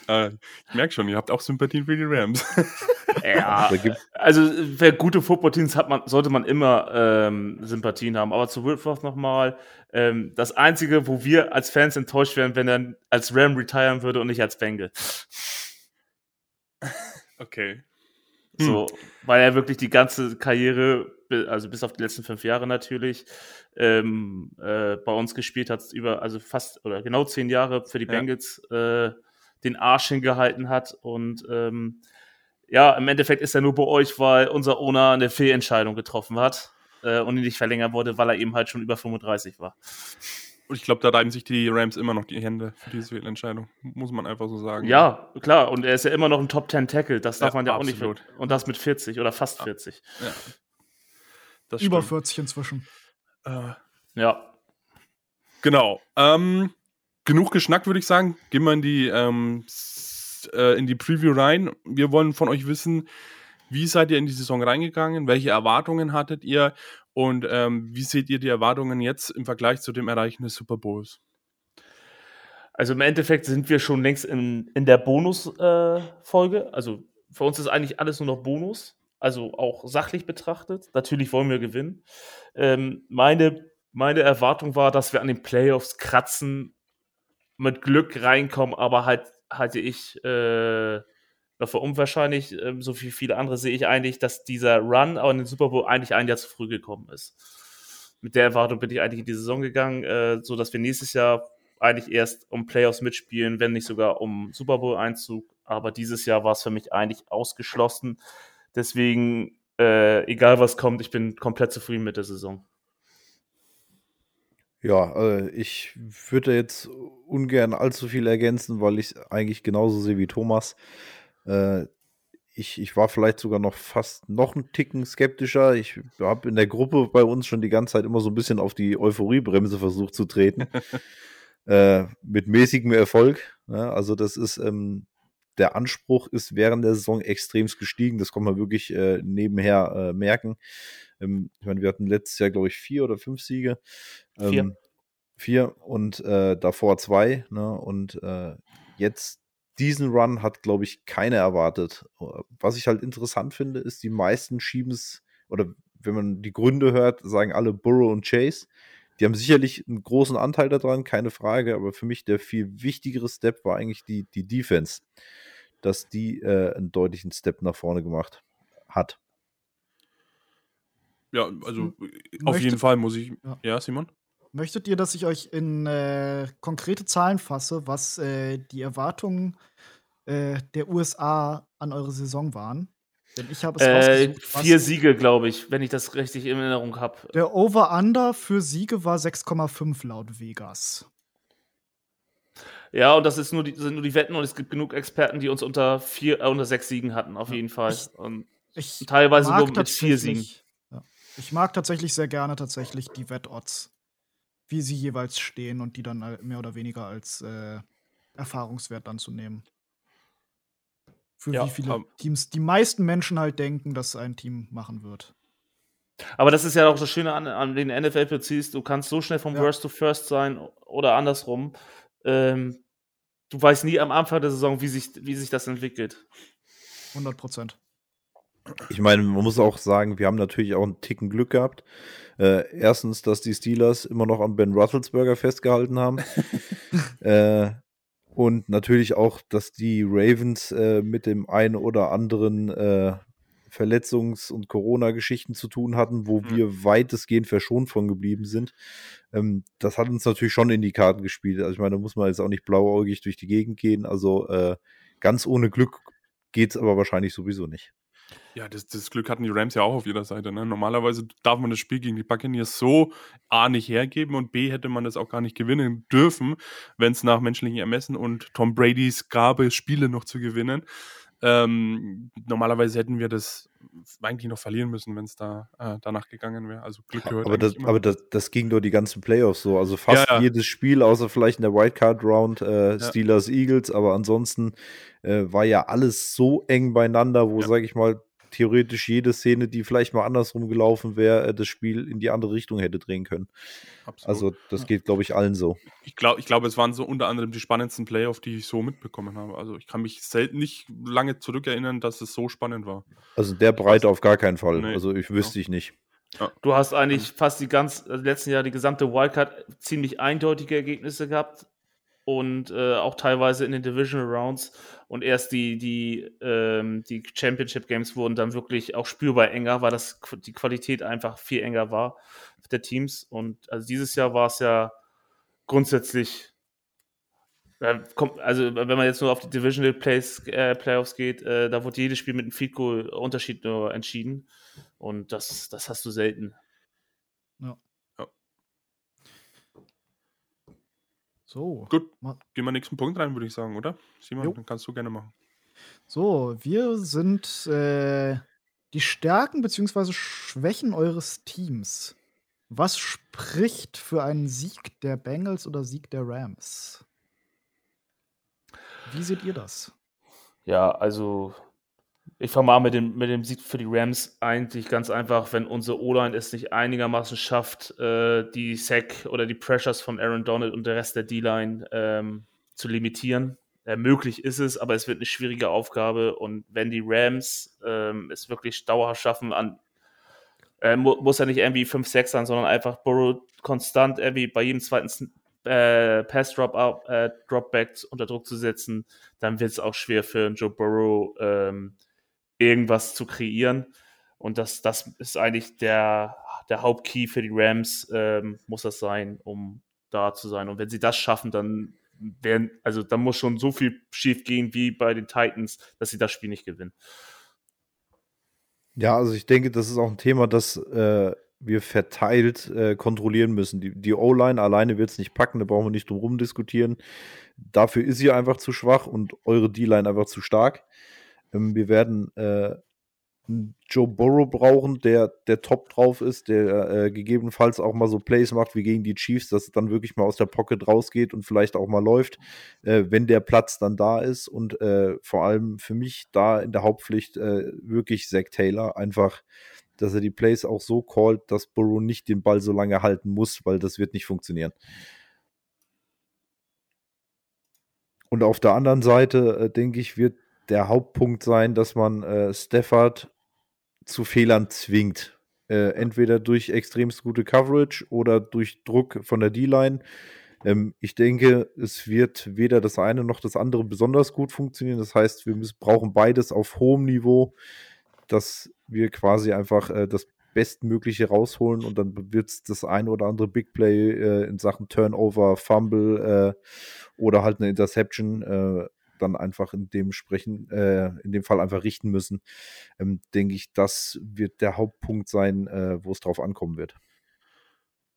äh, ich merke schon, ihr habt auch Sympathien für die Rams. <laughs> ja, also für gute Footballteams hat man, sollte man immer ähm, Sympathien haben. Aber zu Wilforth nochmal, ähm, das Einzige, wo wir als Fans enttäuscht wären, wenn er als Ram retiren würde und nicht als Bengal. Okay. So, hm. weil er wirklich die ganze Karriere, also bis auf die letzten fünf Jahre natürlich, ähm, äh, bei uns gespielt hat, über, also fast oder genau zehn Jahre für die ja. Bengals äh, den Arsch hingehalten hat. Und ähm, ja, im Endeffekt ist er nur bei euch, weil unser Owner eine Fehlentscheidung getroffen hat äh, und ihn nicht verlängern wurde, weil er eben halt schon über 35 war. Und ich glaube, da reiben sich die Rams immer noch die Hände für diese Fehlentscheidung. Muss man einfach so sagen. Ja, klar. Und er ist ja immer noch ein Top 10 Tackle. Das darf ja, man ja absolut. auch nicht. Und das mit 40 oder fast 40. Ja. Über 40 inzwischen. Äh, ja. Genau. Ähm, genug geschnackt, würde ich sagen. Gehen wir in die, ähm, äh, in die Preview rein. Wir wollen von euch wissen, wie seid ihr in die Saison reingegangen? Welche Erwartungen hattet ihr? Und ähm, wie seht ihr die Erwartungen jetzt im Vergleich zu dem Erreichen des Super Bowls? Also im Endeffekt sind wir schon längst in, in der Bonus-Folge. Äh, also für uns ist eigentlich alles nur noch Bonus. Also auch sachlich betrachtet. Natürlich wollen wir gewinnen. Ähm, meine, meine Erwartung war, dass wir an den Playoffs kratzen, mit Glück reinkommen, aber halt halte ich äh, noch für unwahrscheinlich, äh, so wie viele andere sehe ich eigentlich, dass dieser Run auch in den Super Bowl eigentlich ein Jahr zu früh gekommen ist. Mit der Erwartung bin ich eigentlich in die Saison gegangen, äh, so dass wir nächstes Jahr eigentlich erst um Playoffs mitspielen, wenn nicht sogar um Super Bowl Einzug. Aber dieses Jahr war es für mich eigentlich ausgeschlossen. Deswegen, äh, egal was kommt, ich bin komplett zufrieden mit der Saison. Ja, äh, ich würde jetzt ungern allzu viel ergänzen, weil ich eigentlich genauso sehe wie Thomas. Äh, ich, ich war vielleicht sogar noch fast noch einen Ticken skeptischer. Ich habe in der Gruppe bei uns schon die ganze Zeit immer so ein bisschen auf die Euphoriebremse versucht zu treten. <laughs> äh, mit mäßigem Erfolg. Ja, ne? also das ist, ähm, der Anspruch ist während der Saison extremst gestiegen. Das kann man wirklich äh, nebenher äh, merken. Ähm, ich meine, wir hatten letztes Jahr, glaube ich, vier oder fünf Siege. Ähm, vier. Vier und äh, davor zwei. Ne? Und äh, jetzt diesen Run hat, glaube ich, keiner erwartet. Was ich halt interessant finde, ist, die meisten schieben es, oder wenn man die Gründe hört, sagen alle Burrow und Chase. Die haben sicherlich einen großen Anteil daran, keine Frage, aber für mich der viel wichtigere Step war eigentlich die, die Defense, dass die äh, einen deutlichen Step nach vorne gemacht hat. Ja, also auf jeden Fall muss ich. Ja, ja Simon? Möchtet ihr, dass ich euch in äh, konkrete Zahlen fasse, was äh, die Erwartungen äh, der USA an eure Saison waren? Denn ich habe es äh, Vier Siege, glaube ich, wenn ich das richtig in Erinnerung habe. Der Over-Under für Siege war 6,5 laut Vegas. Ja, und das nur die, sind nur die Wetten und es gibt genug Experten, die uns unter vier, äh, unter sechs Siegen hatten, auf jeden Fall. Ich, und ich teilweise nur mit vier Siegen. Ja. Ich mag tatsächlich sehr gerne tatsächlich die Wettodds, wie sie jeweils stehen und die dann mehr oder weniger als äh, Erfahrungswert dann zu nehmen für ja, wie viele um, Teams die meisten Menschen halt denken, dass ein Team machen wird. Aber das ist ja auch das Schöne an, an den NFL-PCs, du kannst so schnell vom ja. Worst to First sein oder andersrum. Ähm, du weißt nie am Anfang der Saison, wie sich, wie sich das entwickelt. 100 Prozent. Ich meine, man muss auch sagen, wir haben natürlich auch einen Ticken Glück gehabt. Äh, erstens, dass die Steelers immer noch an Ben Roethlisberger festgehalten haben. <laughs> äh, und natürlich auch, dass die Ravens äh, mit dem einen oder anderen äh, Verletzungs- und Corona-Geschichten zu tun hatten, wo mhm. wir weitestgehend verschont von geblieben sind. Ähm, das hat uns natürlich schon in die Karten gespielt. Also ich meine, da muss man jetzt auch nicht blauäugig durch die Gegend gehen. Also äh, ganz ohne Glück geht es aber wahrscheinlich sowieso nicht. Ja, das, das, Glück hatten die Rams ja auch auf jeder Seite. Ne? Normalerweise darf man das Spiel gegen die Buccaneers so A nicht hergeben und B hätte man das auch gar nicht gewinnen dürfen, wenn es nach menschlichen Ermessen und Tom Bradys Gabe Spiele noch zu gewinnen. Ähm, normalerweise hätten wir das eigentlich noch verlieren müssen, wenn es da äh, danach gegangen wäre. Also Glück gehört. Aber, das, aber das, das, ging durch die ganzen Playoffs so. Also fast ja, ja. jedes Spiel, außer vielleicht in der Wildcard-Round, äh, Steelers, ja. Eagles, aber ansonsten äh, war ja alles so eng beieinander, wo, sag ich mal, theoretisch jede Szene, die vielleicht mal andersrum gelaufen wäre, äh, das Spiel in die andere Richtung hätte drehen können. Absolut. Also das geht, glaube ich, allen so. Ich glaube, ich glaub, es waren so unter anderem die spannendsten Playoffs, die ich so mitbekommen habe. Also ich kann mich selten nicht lange zurückerinnern, dass es so spannend war. Also der Breite auf gar keinen Fall. Nee. Also ich wüsste ja. ich nicht. Ja. Du hast eigentlich fast die ganz also letzten Jahr die gesamte Wildcard ziemlich eindeutige Ergebnisse gehabt und äh, auch teilweise in den Divisional Rounds. Und erst die, die, ähm, die Championship Games wurden dann wirklich auch spürbar enger, weil das die Qualität einfach viel enger war der Teams. Und also dieses Jahr war es ja grundsätzlich, äh, kommt, also wenn man jetzt nur auf die Divisional Plays, äh, Playoffs geht, äh, da wurde jedes Spiel mit einem Feed Goal Unterschied nur entschieden. Und das, das hast du selten. Ja. So. Gut, gehen wir nächsten Punkt rein, würde ich sagen, oder? Simon, jo. dann kannst du gerne machen. So, wir sind äh, die Stärken bzw. Schwächen eures Teams. Was spricht für einen Sieg der Bengals oder Sieg der Rams? Wie seht ihr das? Ja, also ich fange mal mit dem, mit dem Sieg für die Rams eigentlich ganz einfach, wenn unsere O-Line es nicht einigermaßen schafft, äh, die Sack oder die Pressures von Aaron Donald und der Rest der D-Line ähm, zu limitieren. Äh, möglich ist es, aber es wird eine schwierige Aufgabe. Und wenn die Rams ähm, es wirklich dauerhaft schaffen, an, äh, mu muss ja nicht irgendwie 5-6 sein, sondern einfach Burrow konstant irgendwie bei jedem zweiten äh, Pass-Drop-Back äh, unter Druck zu setzen, dann wird es auch schwer für Joe Burrow ähm, irgendwas zu kreieren. Und das, das ist eigentlich der, der Hauptkey für die Rams, ähm, muss das sein, um da zu sein. Und wenn sie das schaffen, dann werden, also da muss schon so viel schief gehen wie bei den Titans, dass sie das Spiel nicht gewinnen. Ja, also ich denke, das ist auch ein Thema, das äh, wir verteilt äh, kontrollieren müssen. Die, die O-Line alleine wird es nicht packen, da brauchen wir nicht drum rum diskutieren. Dafür ist sie einfach zu schwach und eure D-Line einfach zu stark. Ähm, wir werden äh, Joe Burrow brauchen, der, der top drauf ist, der äh, gegebenenfalls auch mal so Plays macht wie gegen die Chiefs, dass es dann wirklich mal aus der Pocket rausgeht und vielleicht auch mal läuft, äh, wenn der Platz dann da ist. Und äh, vor allem für mich da in der Hauptpflicht äh, wirklich Zach Taylor, einfach, dass er die Plays auch so callt, dass Burrow nicht den Ball so lange halten muss, weil das wird nicht funktionieren. Und auf der anderen Seite, äh, denke ich, wird der Hauptpunkt sein, dass man äh, Stafford zu Fehlern zwingt. Äh, entweder durch extremst gute Coverage oder durch Druck von der D-Line. Ähm, ich denke, es wird weder das eine noch das andere besonders gut funktionieren. Das heißt, wir müssen, brauchen beides auf hohem Niveau, dass wir quasi einfach äh, das Bestmögliche rausholen und dann wird es das ein oder andere Big Play äh, in Sachen Turnover, Fumble äh, oder halt eine Interception äh, dann einfach in dem sprechen, äh, in dem Fall einfach richten müssen, ähm, denke ich, das wird der Hauptpunkt sein, äh, wo es drauf ankommen wird.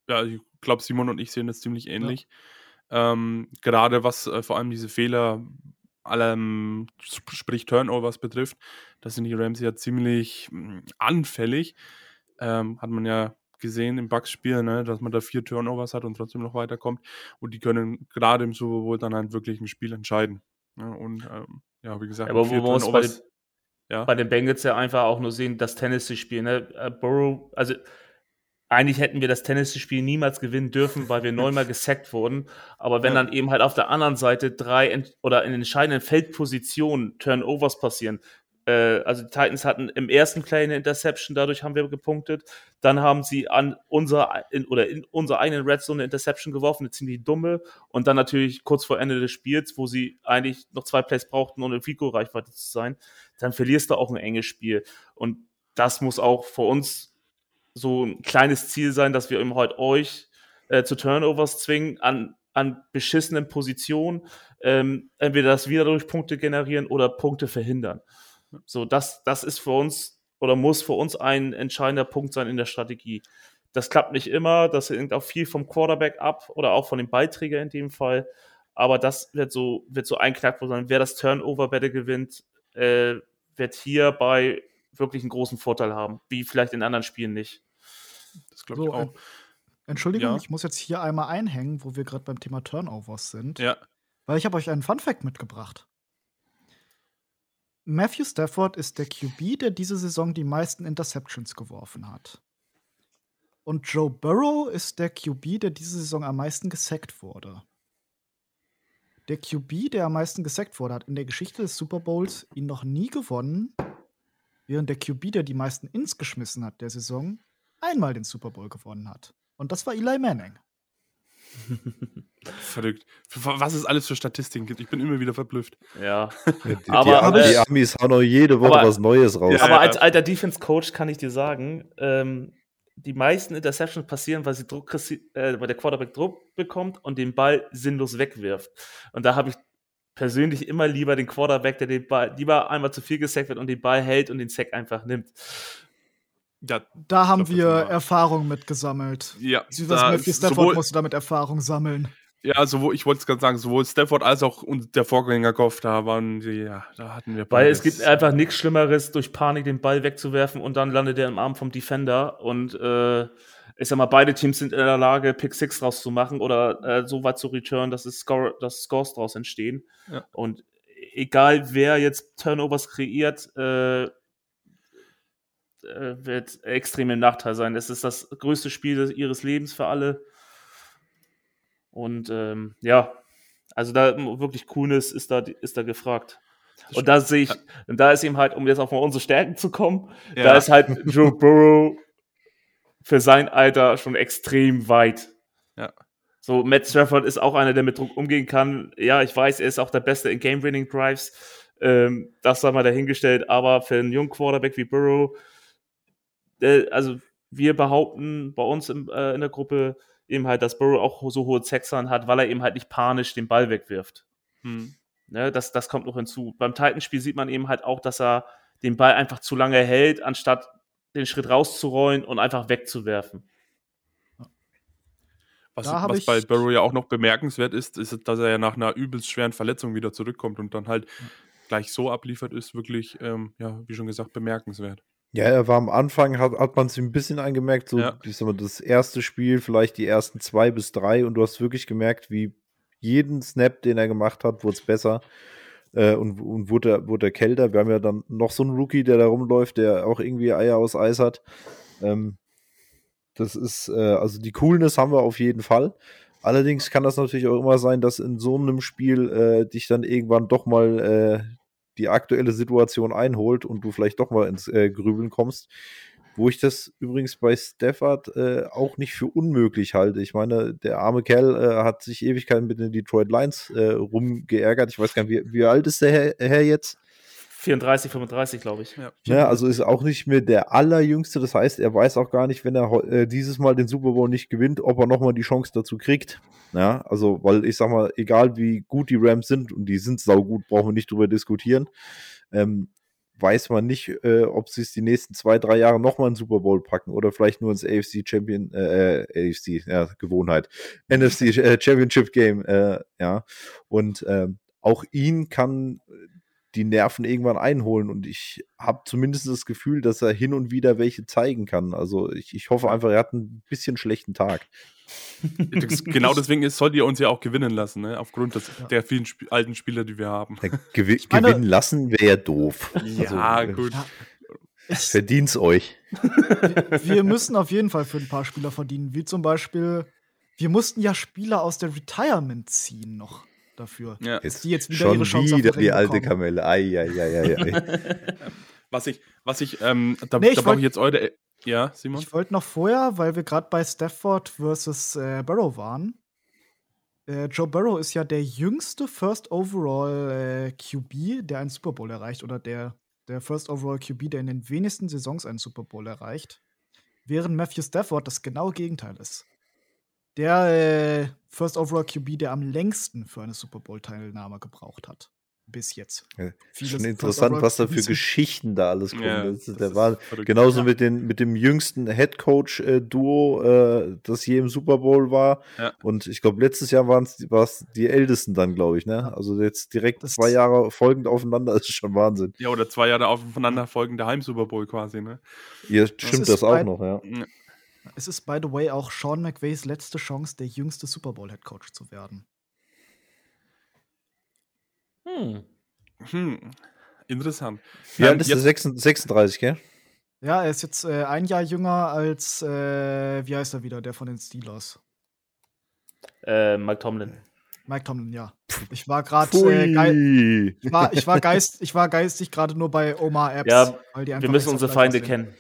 Ja, ich glaube, Simon und ich sehen das ziemlich ähnlich. Ja. Ähm, gerade was äh, vor allem diese Fehler, allem, sprich Turnovers betrifft, da sind die Rams ja ziemlich mh, hm, anfällig. Ähm, hat man ja gesehen im Bucks-Spiel, ne, dass man da vier Turnovers hat und trotzdem noch weiterkommt. Und die können gerade im Super Bowl dann halt wirklich ein Spiel entscheiden. Ja, und ähm, ja, wie gesagt, aber wo wir uns bei den, ja? bei den Bengals ja einfach auch nur sehen, das Tennessee-Spiel. Ne? Äh, Burrow, also eigentlich hätten wir das Tennessee-Spiel niemals gewinnen dürfen, weil wir neunmal <laughs> gesackt wurden. Aber wenn ja. dann eben halt auf der anderen Seite drei oder in entscheidenden Feldpositionen Turnovers passieren, also die Titans hatten im ersten Play eine Interception, dadurch haben wir gepunktet. Dann haben sie an unser in, oder in unserer eigenen Red Zone eine Interception geworfen, eine ziemlich dumme. Und dann natürlich kurz vor Ende des Spiels, wo sie eigentlich noch zwei Plays brauchten, um in Fico-Reichweite zu sein, dann verlierst du auch ein enges Spiel. Und das muss auch für uns so ein kleines Ziel sein, dass wir eben heute euch äh, zu Turnovers zwingen an an beschissenen Positionen, ähm, entweder das wieder durch Punkte generieren oder Punkte verhindern. So, das, das ist für uns oder muss für uns ein entscheidender Punkt sein in der Strategie. Das klappt nicht immer, das hängt auch viel vom Quarterback ab oder auch von dem Beiträger in dem Fall. Aber das wird so, wird so ein Knackpunkt sein. Wer das Turnover-Battle gewinnt, äh, wird hierbei wirklich einen großen Vorteil haben, wie vielleicht in anderen Spielen nicht. Das glaube ich so, auch. Entschuldigung, ja. ich muss jetzt hier einmal einhängen, wo wir gerade beim Thema Turnovers sind. Ja. Weil ich habe euch einen Fun-Fact mitgebracht. Matthew Stafford ist der QB, der diese Saison die meisten Interceptions geworfen hat. Und Joe Burrow ist der QB, der diese Saison am meisten gesackt wurde. Der QB, der am meisten gesackt wurde, hat in der Geschichte des Super Bowls ihn noch nie gewonnen, während der QB, der die meisten Ins geschmissen hat der Saison, einmal den Super Bowl gewonnen hat. Und das war Eli Manning. <laughs> Verrückt. Was es alles für Statistiken gibt. Ich bin immer wieder verblüfft. Ja. die, aber, die, die Amis hauen auch jede Woche aber, was Neues raus. Ja, aber als alter Defense-Coach kann ich dir sagen, ähm, die meisten Interceptions passieren, weil, sie Druck, äh, weil der Quarterback Druck bekommt und den Ball sinnlos wegwirft. Und da habe ich persönlich immer lieber den Quarterback, der den Ball lieber einmal zu viel gesackt wird und den Ball hält und den Sack einfach nimmt. Ja, da haben wir Erfahrung mit gesammelt. Ja. Da Matthew Stafford musste damit Erfahrung sammeln. Ja, sowohl, ich wollte es gerade sagen, sowohl Stafford als auch der Vorgänger Goff, da waren die, ja, da hatten wir Weil es gibt einfach nichts Schlimmeres, durch Panik den Ball wegzuwerfen und dann landet er im Arm vom Defender und äh, ich sag mal, beide Teams sind in der Lage, Pick Six rauszumachen oder äh, so weit zu return, dass es Score, dass Scores draus entstehen. Ja. Und egal wer jetzt Turnovers kreiert, äh, wird extrem im Nachteil sein. Es ist das größte Spiel ihres Lebens für alle. Und ähm, ja, also da wirklich Coolness ist da, ist da gefragt. Und da sehe ich, und da ist ihm halt, um jetzt auf unsere Stärken zu kommen, ja. da ist halt Joe Burrow für sein Alter schon extrem weit. Ja. So, Matt Stafford ist auch einer, der mit Druck umgehen kann. Ja, ich weiß, er ist auch der Beste in Game-Winning-Drives. Ähm, das sei mal dahingestellt, aber für einen jungen Quarterback wie Burrow äh, also wir behaupten bei uns im, äh, in der Gruppe eben halt, dass Burrow auch so hohe Sexern hat, weil er eben halt nicht panisch den Ball wegwirft. Hm. Ne, das, das kommt noch hinzu. Beim Titanspiel sieht man eben halt auch, dass er den Ball einfach zu lange hält, anstatt den Schritt rauszurollen und einfach wegzuwerfen. Was, was bei Burrow ja auch noch bemerkenswert ist, ist, dass er ja nach einer übelst schweren Verletzung wieder zurückkommt und dann halt gleich so abliefert, ist wirklich, ähm, ja, wie schon gesagt, bemerkenswert. Ja, er war am Anfang, hat, hat man es ein bisschen angemerkt, so ja. ich sag mal, das erste Spiel, vielleicht die ersten zwei bis drei und du hast wirklich gemerkt, wie jeden Snap, den er gemacht hat, wurde es besser äh, und, und wurde, wurde er kälter. Wir haben ja dann noch so einen Rookie, der da rumläuft, der auch irgendwie Eier aus Eis hat. Ähm, das ist, äh, also die Coolness haben wir auf jeden Fall, Allerdings kann das natürlich auch immer sein, dass in so einem Spiel äh, dich dann irgendwann doch mal äh, die aktuelle Situation einholt und du vielleicht doch mal ins äh, Grübeln kommst. Wo ich das übrigens bei Stafford äh, auch nicht für unmöglich halte. Ich meine, der arme Kerl äh, hat sich Ewigkeiten mit den Detroit Lions äh, rumgeärgert. Ich weiß gar nicht, wie, wie alt ist der Herr, Herr jetzt? 34, 35, glaube ich. Ja. ja. also ist auch nicht mehr der allerjüngste. Das heißt, er weiß auch gar nicht, wenn er äh, dieses Mal den Super Bowl nicht gewinnt, ob er nochmal die Chance dazu kriegt. Ja, also, weil ich sag mal, egal wie gut die Rams sind, und die sind saugut, brauchen wir nicht drüber diskutieren, ähm, weiß man nicht, äh, ob sie es die nächsten zwei, drei Jahre nochmal einen Super Bowl packen oder vielleicht nur ins AFC Champion, äh, äh AFC, ja, Gewohnheit, <laughs> NFC äh, Championship Game, äh, ja. Und ähm, auch ihn kann die Nerven irgendwann einholen. Und ich habe zumindest das Gefühl, dass er hin und wieder welche zeigen kann. Also ich, ich hoffe einfach, er hat ein bisschen schlechten Tag. genau <laughs> deswegen ist, sollt ihr uns ja auch gewinnen lassen, ne? aufgrund des, ja. der vielen Sp alten Spieler, die wir haben. Ja, gewi meine, gewinnen lassen wäre ja doof. Ja, also, gut. Verdien's euch. Wir müssen auf jeden Fall für ein paar Spieler verdienen, wie zum Beispiel, wir mussten ja Spieler aus der Retirement ziehen noch dafür. Ja. Jetzt, die jetzt wieder schon ihre Chance wieder die alte Kamelle. Ei, ei, ei, ei, <laughs> was ich, was ich, ähm, da, nee, da brauche ich jetzt eure. Ja, Simon? Ich wollte noch vorher, weil wir gerade bei Stafford versus äh, Burrow waren. Äh, Joe Burrow ist ja der jüngste First Overall äh, QB, der einen Super Bowl erreicht, oder der, der First Overall QB, der in den wenigsten Saisons einen Super Bowl erreicht. Während Matthew Stafford das genaue Gegenteil ist der äh, First Overall QB, der am längsten für eine Super Bowl-Teilnahme gebraucht hat. Bis jetzt. Ja, schon interessant, was da für Geschichten da alles kommt. Ja, das, das der war genauso ja. mit, den, mit dem jüngsten Head Coach-Duo, äh, äh, das je im Super Bowl war. Und ich glaube, letztes Jahr waren es die Ältesten dann, glaube ich. Ne? Also jetzt direkt das zwei Jahre folgend aufeinander <laughs> ist schon Wahnsinn. Ja, oder zwei Jahre aufeinander folgende Heim-Super Bowl quasi. Ne? Ja, stimmt das, das auch noch, ja. Es ist, by the way, auch Sean McVays letzte Chance, der jüngste Super Bowl-Head Coach zu werden. Hm. Hm. Interessant. Ja, ähm, das ist 36, gell? Ja, er ist jetzt äh, ein Jahr jünger als, äh, wie heißt er wieder, der von den Steelers? Äh, Mike Tomlin. Mike Tomlin, ja. Ich war gerade äh, ich, war, ich, war geist, ich war geistig gerade nur bei Omar Apps. Ja, wir müssen unsere Feinde kennen.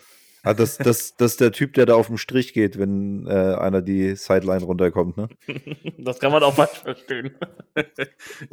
Ah, das, das, das ist der Typ, der da auf dem Strich geht, wenn äh, einer die Sideline runterkommt, ne? Das kann man auch falsch verstehen.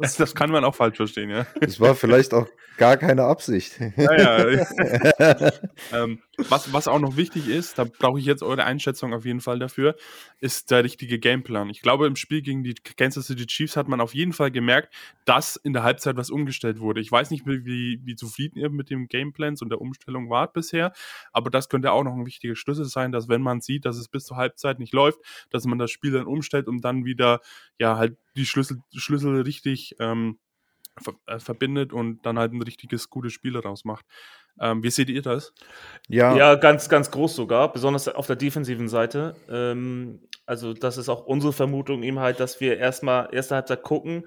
Das, das, kann man auch falsch verstehen, ja. Das war vielleicht auch gar keine Absicht. Ja, ja. <laughs> ähm, was, was auch noch wichtig ist, da brauche ich jetzt eure Einschätzung auf jeden Fall dafür, ist der richtige Gameplan. Ich glaube, im Spiel gegen die Kansas City Chiefs hat man auf jeden Fall gemerkt, dass in der Halbzeit was umgestellt wurde. Ich weiß nicht, wie, wie zufrieden ihr mit dem Gameplans und der Umstellung wart bisher, aber das könnte auch noch ein wichtiger Schlüssel sein, dass wenn man sieht, dass es bis zur Halbzeit nicht läuft, dass man das Spiel dann umstellt und dann wieder ja halt die Schlüssel, Schlüssel richtig ähm, ver äh, verbindet und dann halt ein richtiges gutes Spiel daraus macht. Ähm, wie seht ihr das? Ja. ja, ganz, ganz groß sogar, besonders auf der defensiven Seite. Ähm, also, das ist auch unsere Vermutung eben halt, dass wir erstmal erste Halbzeit gucken,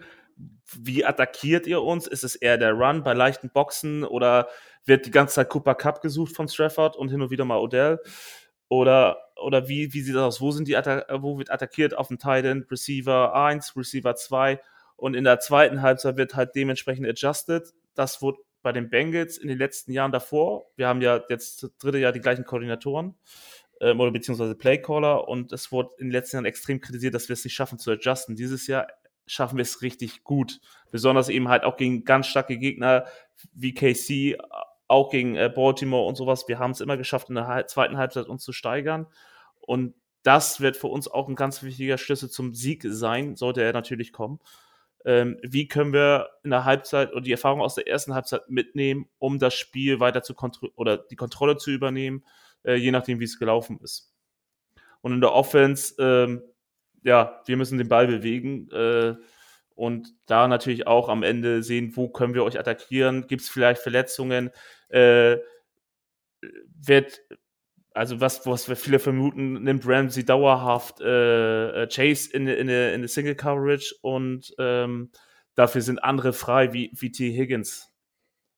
wie attackiert ihr uns? Ist es eher der Run bei leichten Boxen oder wird die ganze Zeit Cooper Cup gesucht von Strafford und hin und wieder mal Odell? Oder, oder wie, wie sieht das aus? Wo, sind die wo wird attackiert? Auf dem Titan Receiver 1, Receiver 2 und in der zweiten Halbzeit wird halt dementsprechend adjusted. Das wurde bei den Bengals in den letzten Jahren davor. Wir haben ja jetzt das dritte Jahr die gleichen Koordinatoren ähm, oder beziehungsweise Playcaller und es wurde in den letzten Jahren extrem kritisiert, dass wir es nicht schaffen zu adjusten. Dieses Jahr schaffen wir es richtig gut. Besonders eben halt auch gegen ganz starke Gegner wie KC, auch gegen äh, Baltimore und sowas. Wir haben es immer geschafft, in der zweiten Halbzeit uns zu steigern. Und das wird für uns auch ein ganz wichtiger Schlüssel zum Sieg sein, sollte er natürlich kommen ähm, wie können wir in der Halbzeit oder die Erfahrung aus der ersten Halbzeit mitnehmen, um das Spiel weiter zu kontrollieren oder die Kontrolle zu übernehmen, äh, je nachdem, wie es gelaufen ist. Und in der Offense, ähm, ja, wir müssen den Ball bewegen äh, und da natürlich auch am Ende sehen, wo können wir euch attackieren, gibt es vielleicht Verletzungen, äh, wird also was, was wir viele vermuten, nimmt Ramsey dauerhaft äh, äh Chase in, in, in eine Single Coverage und ähm, dafür sind andere frei, wie, wie T. Higgins.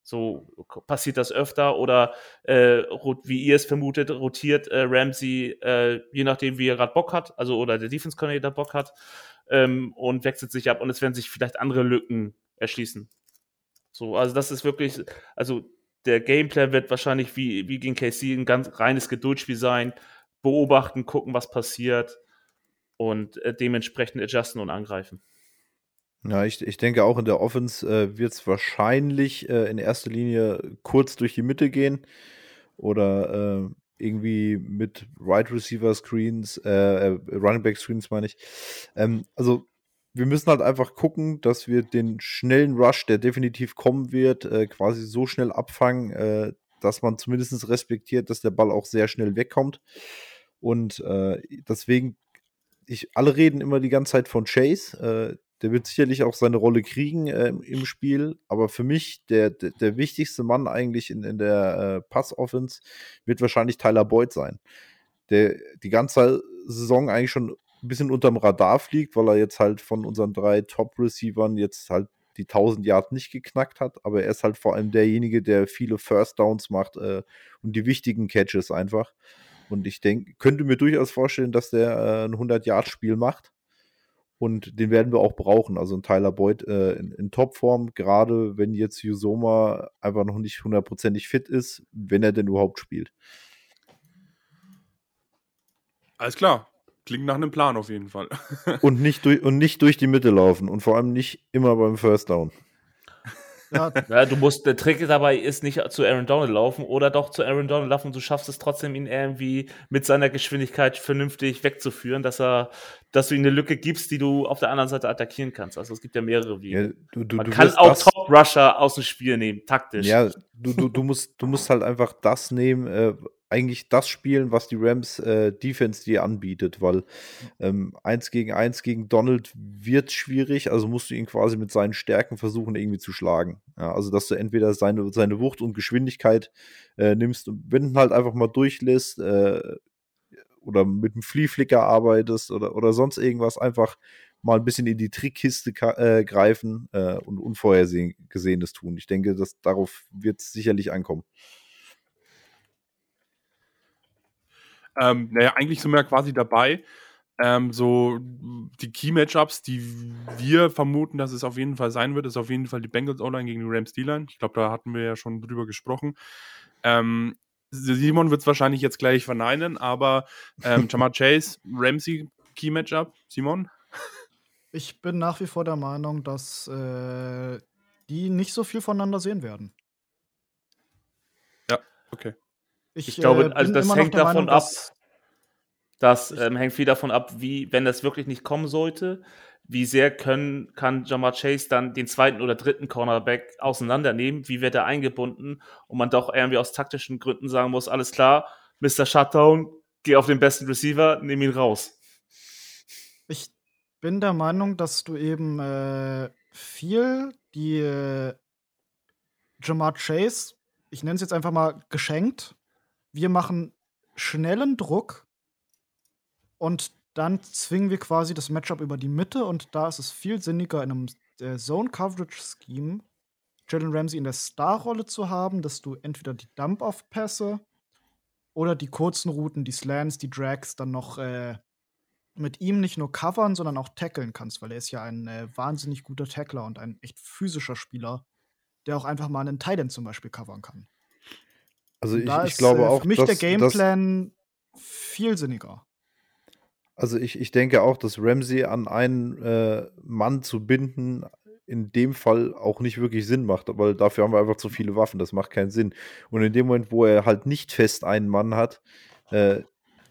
So passiert das öfter oder äh, wie ihr es vermutet, rotiert äh, Ramsey, äh, je nachdem, wie er gerade Bock hat, also oder der Defense Coordinator Bock hat ähm, und wechselt sich ab und es werden sich vielleicht andere Lücken erschließen. So, also das ist wirklich, also der Gameplan wird wahrscheinlich wie, wie gegen KC ein ganz reines Geduldsspiel sein. Beobachten, gucken, was passiert und äh, dementsprechend adjusten und angreifen. Ja, ich, ich denke auch in der Offense äh, wird es wahrscheinlich äh, in erster Linie kurz durch die Mitte gehen oder äh, irgendwie mit Right Receiver Screens, äh, äh, Running Back Screens meine ich. Ähm, also wir müssen halt einfach gucken, dass wir den schnellen Rush, der definitiv kommen wird, äh, quasi so schnell abfangen, äh, dass man zumindest respektiert, dass der Ball auch sehr schnell wegkommt. Und äh, deswegen, ich, alle reden immer die ganze Zeit von Chase. Der wird sicherlich auch seine Rolle kriegen äh, im Spiel. Aber für mich, der, der, der wichtigste Mann eigentlich in, in der äh, Pass-Offense wird wahrscheinlich Tyler Boyd sein. Der die ganze Saison eigentlich schon ein bisschen unterm Radar fliegt, weil er jetzt halt von unseren drei Top-Receivern jetzt halt die 1000 Yard nicht geknackt hat, aber er ist halt vor allem derjenige, der viele First Downs macht äh, und die wichtigen Catches einfach. Und ich denke, könnte mir durchaus vorstellen, dass der äh, ein 100 Yard Spiel macht. Und den werden wir auch brauchen. Also ein Tyler Boyd äh, in, in Topform, gerade wenn jetzt Yusoma einfach noch nicht hundertprozentig fit ist, wenn er denn überhaupt spielt. Alles klar. Klingt nach einem Plan auf jeden Fall. und, nicht durch, und nicht durch die Mitte laufen und vor allem nicht immer beim First Down. Ja. <laughs> ja, du musst, der Trick dabei ist nicht zu Aaron Donald laufen oder doch zu Aaron Donald laufen und du schaffst es trotzdem, ihn irgendwie mit seiner Geschwindigkeit vernünftig wegzuführen, dass er, dass du ihm eine Lücke gibst, die du auf der anderen Seite attackieren kannst. Also es gibt ja mehrere Wege. Ja, du, du, Man du kann auch Top Rusher aus dem Spiel nehmen, taktisch. Ja, du, du, du, musst, du musst halt einfach das nehmen, äh, eigentlich das spielen, was die Rams äh, Defense dir anbietet, weil ähm, eins gegen eins gegen Donald wird schwierig, also musst du ihn quasi mit seinen Stärken versuchen, irgendwie zu schlagen. Ja, also, dass du entweder seine, seine Wucht und Geschwindigkeit äh, nimmst und wenn halt einfach mal durchlässt äh, oder mit einem Fliehflicker arbeitest oder, oder sonst irgendwas, einfach mal ein bisschen in die Trickkiste äh, greifen äh, und Unvorhergesehenes tun. Ich denke, dass darauf wird es sicherlich ankommen. Ähm, naja, eigentlich sind wir ja quasi dabei. Ähm, so die Key-Matchups, die wir vermuten, dass es auf jeden Fall sein wird, ist auf jeden Fall die Bengals O-Line gegen die Rams D-Line. Ich glaube, da hatten wir ja schon drüber gesprochen. Ähm, Simon wird es wahrscheinlich jetzt gleich verneinen, aber ähm, <laughs> Jamar Chase, Ramsey Key-Matchup, Simon? Ich bin nach wie vor der Meinung, dass äh, die nicht so viel voneinander sehen werden. Ja, okay. Ich, ich glaube, äh, also das hängt davon Meinung, ab. Das ähm, hängt viel davon ab, wie, wenn das wirklich nicht kommen sollte, wie sehr können, kann Jamar Chase dann den zweiten oder dritten Cornerback auseinandernehmen, wie wird er eingebunden und man doch irgendwie aus taktischen Gründen sagen muss, alles klar, Mr. Shutdown, geh auf den besten Receiver, nimm ihn raus. Ich bin der Meinung, dass du eben äh, viel die äh, Jamar Chase, ich nenne es jetzt einfach mal geschenkt, wir machen schnellen Druck und dann zwingen wir quasi das Matchup über die Mitte und da ist es viel sinniger in einem äh, Zone-Coverage-Scheme Jalen Ramsey in der Star-Rolle zu haben, dass du entweder die Dump-Off-Pässe oder die kurzen Routen, die Slants, die Drags dann noch äh, mit ihm nicht nur covern, sondern auch tackeln kannst, weil er ist ja ein äh, wahnsinnig guter Tackler und ein echt physischer Spieler, der auch einfach mal einen Titan zum Beispiel covern kann. Also ich, ich glaube ist, äh, auch, für mich dass, der Gameplan viel sinniger. Also ich, ich denke auch, dass Ramsey an einen äh, Mann zu binden in dem Fall auch nicht wirklich Sinn macht, weil dafür haben wir einfach zu viele Waffen, das macht keinen Sinn. Und in dem Moment, wo er halt nicht fest einen Mann hat, äh,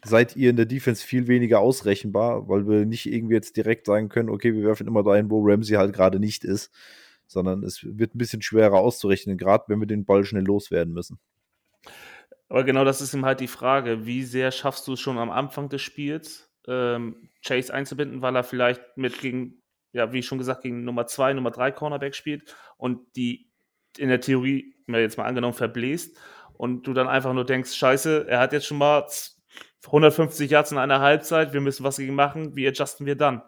seid ihr in der Defense viel weniger ausrechenbar, weil wir nicht irgendwie jetzt direkt sagen können, okay, wir werfen immer dahin, wo Ramsey halt gerade nicht ist, sondern es wird ein bisschen schwerer auszurechnen, gerade wenn wir den Ball schnell loswerden müssen. Aber genau das ist ihm halt die Frage, wie sehr schaffst du es schon am Anfang des Spiels, ähm, Chase einzubinden, weil er vielleicht mit gegen, ja, wie schon gesagt, gegen Nummer 2, Nummer 3 Cornerback spielt und die in der Theorie, mal jetzt mal angenommen, verbläst und du dann einfach nur denkst, scheiße, er hat jetzt schon mal 150 Yards in einer Halbzeit, wir müssen was gegen machen, wie adjusten wir dann?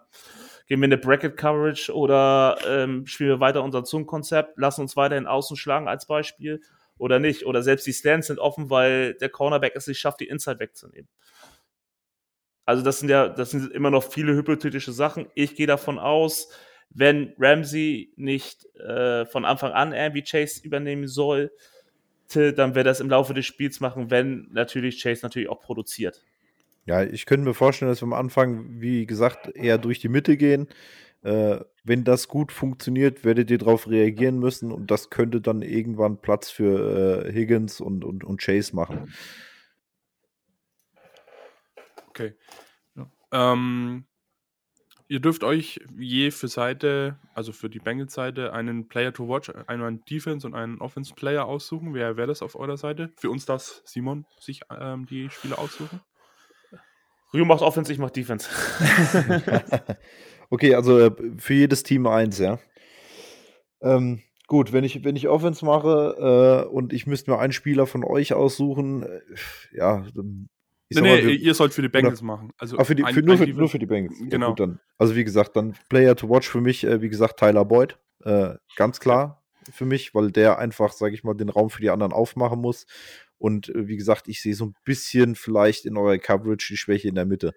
Gehen wir in eine Bracket Coverage oder ähm, spielen wir weiter unser Zone-Konzept, lassen uns weiterhin außen schlagen als Beispiel oder nicht. Oder selbst die Stands sind offen, weil der Cornerback es nicht schafft, die Inside wegzunehmen. Also das sind ja, das sind immer noch viele hypothetische Sachen. Ich gehe davon aus, wenn Ramsey nicht äh, von Anfang an irgendwie Chase übernehmen soll, dann wird das im Laufe des Spiels machen, wenn natürlich Chase natürlich auch produziert. Ja, ich könnte mir vorstellen, dass wir am Anfang, wie gesagt, eher durch die Mitte gehen. Äh, wenn das gut funktioniert, werdet ihr darauf reagieren müssen und das könnte dann irgendwann Platz für äh, Higgins und, und, und Chase machen. Okay. Ja. Ähm, ihr dürft euch je für Seite, also für die Bengals-Seite, einen Player to watch, einen Defense und einen Offense-Player aussuchen. Wer wäre das auf eurer Seite? Für uns darf Simon sich ähm, die Spieler aussuchen. Rio macht Offense, ich mach Defense. <laughs> <laughs> <laughs> okay, also äh, für jedes Team eins, ja. Ähm, gut, wenn ich, wenn ich Offense mache äh, und ich müsste mir einen Spieler von euch aussuchen, äh, ja, dann nee, nee, wir, ihr sollt für die Bengals oder, machen. Also für die, für, nur, für, nur, für, die Bengals. Genau. Ja, dann, also wie gesagt, dann Player to watch für mich, äh, wie gesagt, Tyler Boyd. Äh, ganz klar für mich, weil der einfach, sage ich mal, den Raum für die anderen aufmachen muss. Und äh, wie gesagt, ich sehe so ein bisschen vielleicht in eurer Coverage die Schwäche in der Mitte.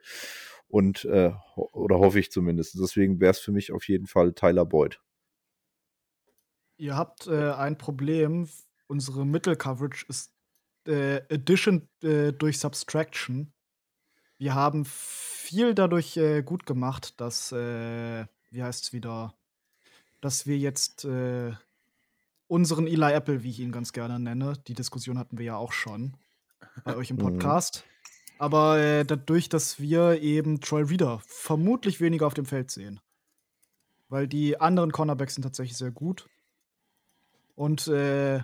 Und, äh, oder hoffe ich zumindest. Deswegen wäre es für mich auf jeden Fall Tyler Boyd. Ihr habt äh, ein Problem. Unsere Mittel-Coverage ist äh, Addition äh, durch Subtraction. Wir haben viel dadurch äh, gut gemacht, dass, äh, wie heißt es wieder, dass wir jetzt unseren Eli Apple, wie ich ihn ganz gerne nenne, die Diskussion hatten wir ja auch schon bei euch im mhm. Aber äh, dadurch, dass wir eben Troy Reader vermutlich weniger auf dem Feld sehen. Weil die anderen Cornerbacks sind tatsächlich sehr gut. Und äh,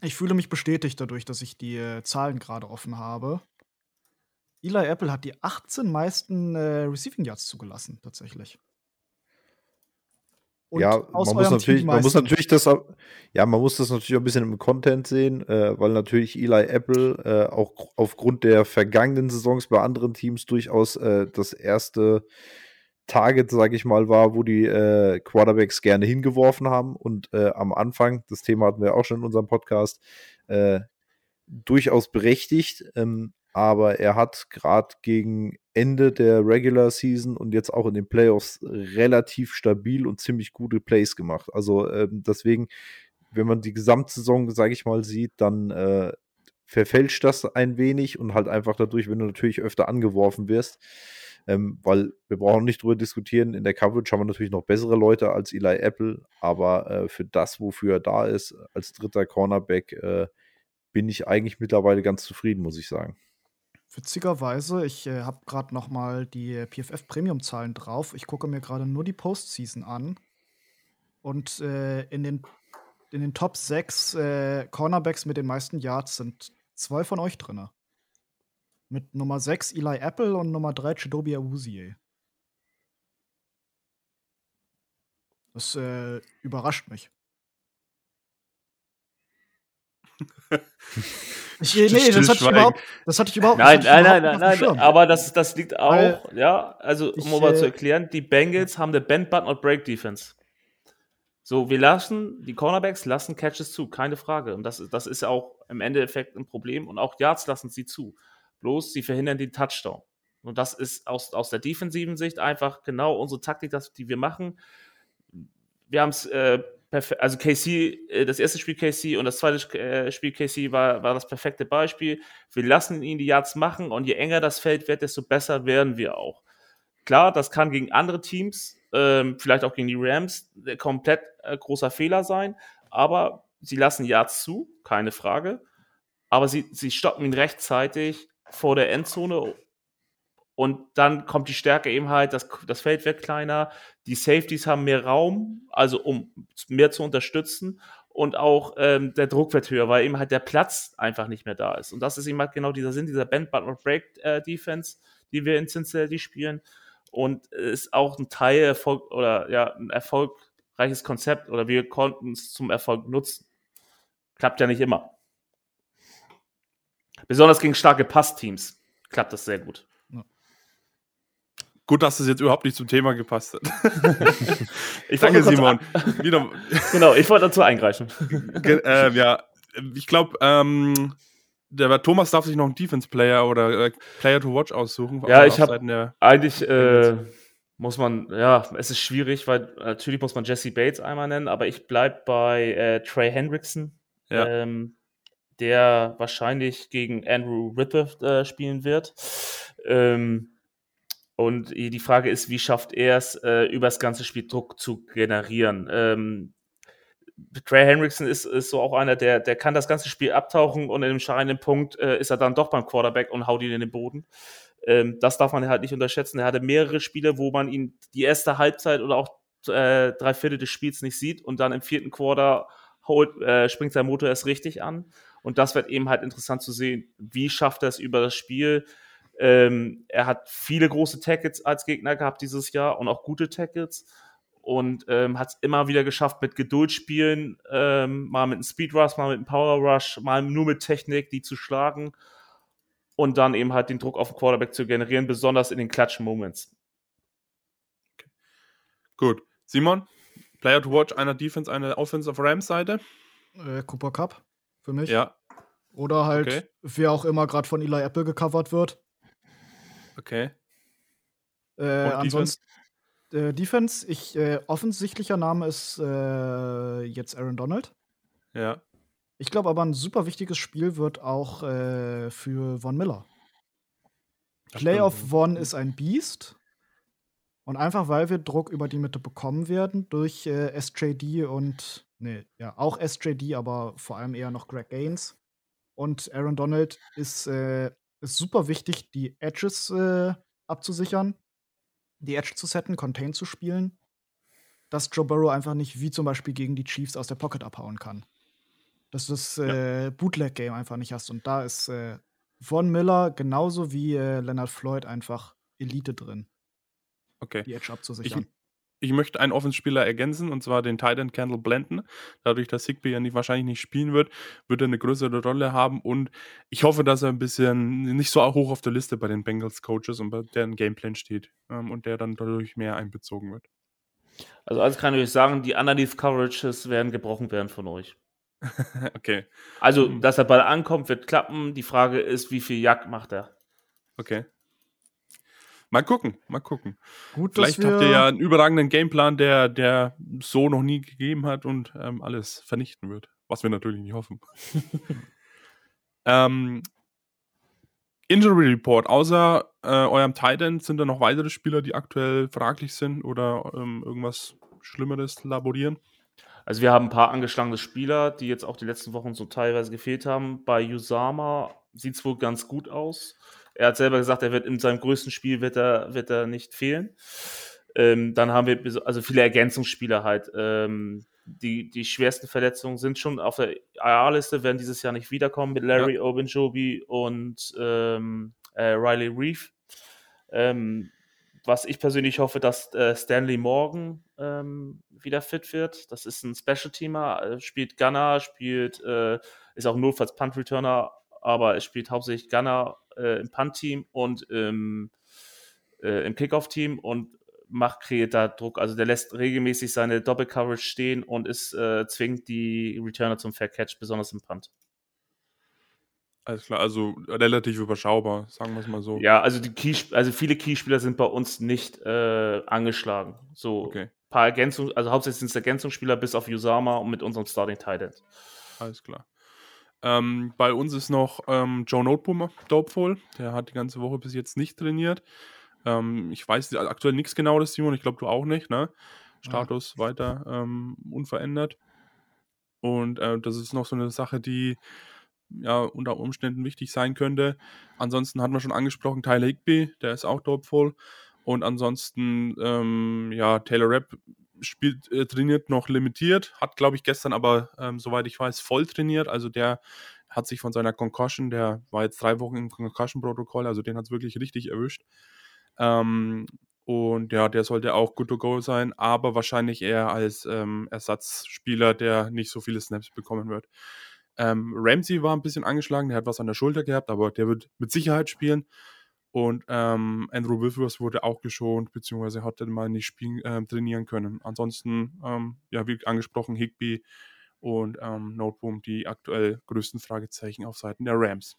ich fühle mich bestätigt dadurch, dass ich die äh, Zahlen gerade offen habe. Eli Apple hat die 18 meisten äh, Receiving Yards zugelassen, tatsächlich. Und ja, man muss, natürlich, man muss natürlich das, ja, man muss das natürlich auch ein bisschen im Content sehen, äh, weil natürlich Eli Apple äh, auch aufgrund der vergangenen Saisons bei anderen Teams durchaus äh, das erste Target, sage ich mal, war, wo die äh, Quarterbacks gerne hingeworfen haben. Und äh, am Anfang, das Thema hatten wir auch schon in unserem Podcast, äh, durchaus berechtigt. Ähm, aber er hat gerade gegen Ende der Regular Season und jetzt auch in den Playoffs relativ stabil und ziemlich gute Plays gemacht. Also ähm, deswegen, wenn man die Gesamtsaison, sage ich mal, sieht, dann äh, verfälscht das ein wenig und halt einfach dadurch, wenn du natürlich öfter angeworfen wirst. Ähm, weil wir brauchen nicht drüber diskutieren. In der Coverage haben wir natürlich noch bessere Leute als Eli Apple, aber äh, für das, wofür er da ist, als dritter Cornerback, äh, bin ich eigentlich mittlerweile ganz zufrieden, muss ich sagen. Witzigerweise, ich äh, habe gerade noch mal die PFF Premium-Zahlen drauf. Ich gucke mir gerade nur die Postseason an. Und äh, in, den, in den Top 6 äh, Cornerbacks mit den meisten Yards sind zwei von euch drin. Mit Nummer 6 Eli Apple und Nummer 3 Chidobe Awuzie. Das äh, überrascht mich. <laughs> ich, nee, das hatte ich überhaupt, das hatte ich überhaupt nein, nein, nein, nein, nein, nein, aber das, das liegt auch, Weil ja, also um ich, mal zu äh, erklären, die Bengals haben eine Bend But Not Break Defense. So, wir lassen, die Cornerbacks lassen Catches zu, keine Frage. Und das, das ist auch im Endeffekt ein Problem. Und auch Yards lassen sie zu. Bloß sie verhindern den Touchdown. Und das ist aus, aus der defensiven Sicht einfach genau unsere Taktik, das, die wir machen. Wir haben es, äh, also KC, äh, das erste Spiel KC und das zweite äh, Spiel KC war, war das perfekte Beispiel. Wir lassen ihn die Yards machen und je enger das Feld wird, desto besser werden wir auch. Klar, das kann gegen andere Teams, ähm, vielleicht auch gegen die Rams, komplett äh, großer Fehler sein, aber sie lassen Yards zu, keine Frage. Aber sie, sie stoppen ihn rechtzeitig vor der Endzone und dann kommt die Stärke eben halt, das, das Feld wird kleiner, die Safeties haben mehr Raum, also um mehr zu unterstützen und auch ähm, der Druck wird höher, weil eben halt der Platz einfach nicht mehr da ist. Und das ist eben halt genau dieser Sinn dieser Bend But Not Break äh, Defense, die wir in Cincinnati spielen und ist auch ein Teil Erfolg oder ja ein erfolgreiches Konzept oder wir konnten es zum Erfolg nutzen. Klappt ja nicht immer. Besonders gegen starke Passteams klappt das sehr gut. Gut, dass das jetzt überhaupt nicht zum Thema gepasst hat. <laughs> ich Danke, Simon. Wieder. <laughs> Genau, ich wollte dazu eingreifen. äh, ja, ich glaube, ähm, der Thomas darf sich noch einen Defense-Player oder äh, Player to Watch aussuchen. Ja, ich habe eigentlich äh, muss man, ja, es ist schwierig, weil natürlich muss man Jesse Bates einmal nennen, aber ich bleibe bei äh, Trey Hendrickson, ja. ähm, der wahrscheinlich gegen Andrew Whitworth äh, spielen wird. Ähm, und die Frage ist, wie schafft er es, äh, über das ganze Spiel Druck zu generieren? Ähm, Trey Hendrickson ist, ist so auch einer, der, der kann das ganze Spiel abtauchen und in dem entscheidenden Punkt äh, ist er dann doch beim Quarterback und haut ihn in den Boden. Ähm, das darf man halt nicht unterschätzen. Er hatte mehrere Spiele, wo man ihn die erste Halbzeit oder auch äh, drei Viertel des Spiels nicht sieht und dann im vierten Quarter holt, äh, springt sein Motor erst richtig an. Und das wird eben halt interessant zu sehen, wie schafft er es über das Spiel, ähm, er hat viele große Tackles als Gegner gehabt dieses Jahr und auch gute Tackles und ähm, hat es immer wieder geschafft, mit Geduld spielen, ähm, mal mit einem Speed Rush, mal mit einem Power Rush, mal nur mit Technik, die zu schlagen und dann eben halt den Druck auf den Quarterback zu generieren, besonders in den Clutch Moments. Okay. Gut. Simon, Player to watch einer Defense, einer Offensive Rams Seite? Äh, Cooper Cup für mich. Ja. Oder halt, okay. wer auch immer gerade von Eli Apple gecovert wird. Okay. Äh, ansonsten Defense, äh, Defense ich, äh, offensichtlicher Name ist äh, jetzt Aaron Donald. Ja. Ich glaube aber, ein super wichtiges Spiel wird auch äh, für Von Miller. Playoff Von ist ein Beast. Und einfach weil wir Druck über die Mitte bekommen werden durch äh, SJD und, nee, ja, auch SJD, aber vor allem eher noch Greg Gaines. Und Aaron Donald ist äh, ist super wichtig, die Edges äh, abzusichern, die Edge zu setten, Contain zu spielen, dass Joe Burrow einfach nicht wie zum Beispiel gegen die Chiefs aus der Pocket abhauen kann. Dass du das äh, ja. Bootleg-Game einfach nicht hast. Und da ist äh, Von Miller genauso wie äh, Leonard Floyd einfach Elite drin. Okay. Die Edge abzusichern. Ich, ich möchte einen Offenspieler ergänzen, und zwar den Titan Candle Blenden. Dadurch, dass Higby ja nicht, wahrscheinlich nicht spielen wird, wird er eine größere Rolle haben. Und ich hoffe, dass er ein bisschen nicht so hoch auf der Liste bei den Bengals Coaches und bei deren Gameplan steht ähm, und der dann dadurch mehr einbezogen wird. Also, alles kann ich euch sagen, die Underneath Coverages werden gebrochen werden von euch. <laughs> okay. Also, dass der Ball ankommt, wird klappen. Die Frage ist, wie viel Jagd macht er? Okay. Mal gucken, mal gucken. Gut, Vielleicht habt ihr ja einen überragenden Gameplan, der, der so noch nie gegeben hat und ähm, alles vernichten wird. Was wir natürlich nicht hoffen. <laughs> ähm, Injury Report. Außer äh, eurem Titan sind da noch weitere Spieler, die aktuell fraglich sind oder ähm, irgendwas Schlimmeres laborieren? Also wir haben ein paar angeschlagene Spieler, die jetzt auch die letzten Wochen so teilweise gefehlt haben. Bei Usama sieht es wohl ganz gut aus. Er hat selber gesagt, er wird in seinem größten Spiel wird er, wird er nicht fehlen. Ähm, dann haben wir also viele Ergänzungsspieler halt. Ähm, die, die schwersten Verletzungen sind schon auf der IR-Liste, werden dieses Jahr nicht wiederkommen mit Larry ja. Obenjobi und ähm, äh, Riley Reef. Ähm, was ich persönlich hoffe, dass äh, Stanley Morgan ähm, wieder fit wird. Das ist ein Special-Teamer, äh, spielt Gunner, spielt, äh, ist auch notfalls Punt-Returner, aber er spielt hauptsächlich Gunner äh, im Punt-Team und im, äh, im Kickoff-Team und macht, kreiert da Druck. Also der lässt regelmäßig seine Doppel-Coverage stehen und ist, äh, zwingt die Returner zum Fair Catch, besonders im Punt. Alles klar, also relativ überschaubar, sagen wir es mal so. Ja, also die Key, also viele Keyspieler sind bei uns nicht äh, angeschlagen. So okay. paar Ergänzungen, also hauptsächlich sind es Ergänzungsspieler bis auf Usama und mit unserem Starting Titan. Alles klar. Ähm, bei uns ist noch ähm, Joe Noteboom Dopeful. Der hat die ganze Woche bis jetzt nicht trainiert. Ähm, ich weiß aktuell nichts genaues, Simon. Ich glaube, du auch nicht, ne? Status ja. weiter ähm, unverändert. Und äh, das ist noch so eine Sache, die ja unter Umständen wichtig sein könnte. Ansonsten hatten wir schon angesprochen, Tyler Higby, der ist auch Dopeful. Und ansonsten, ähm, ja, Taylor Rapp spielt, äh, trainiert noch limitiert, hat, glaube ich, gestern aber, ähm, soweit ich weiß, voll trainiert. Also der hat sich von seiner Concussion, der war jetzt drei Wochen im Concussion-Protokoll, also den hat es wirklich richtig erwischt. Ähm, und ja, der sollte auch good to go sein, aber wahrscheinlich eher als ähm, Ersatzspieler, der nicht so viele Snaps bekommen wird. Ähm, Ramsey war ein bisschen angeschlagen, der hat was an der Schulter gehabt, aber der wird mit Sicherheit spielen. Und ähm, Andrew Withers wurde auch geschont, beziehungsweise hat dann mal nicht spielen, äh, trainieren können. Ansonsten, ähm, ja, wie angesprochen, Higby und ähm, Noteboom die aktuell größten Fragezeichen auf Seiten der Rams.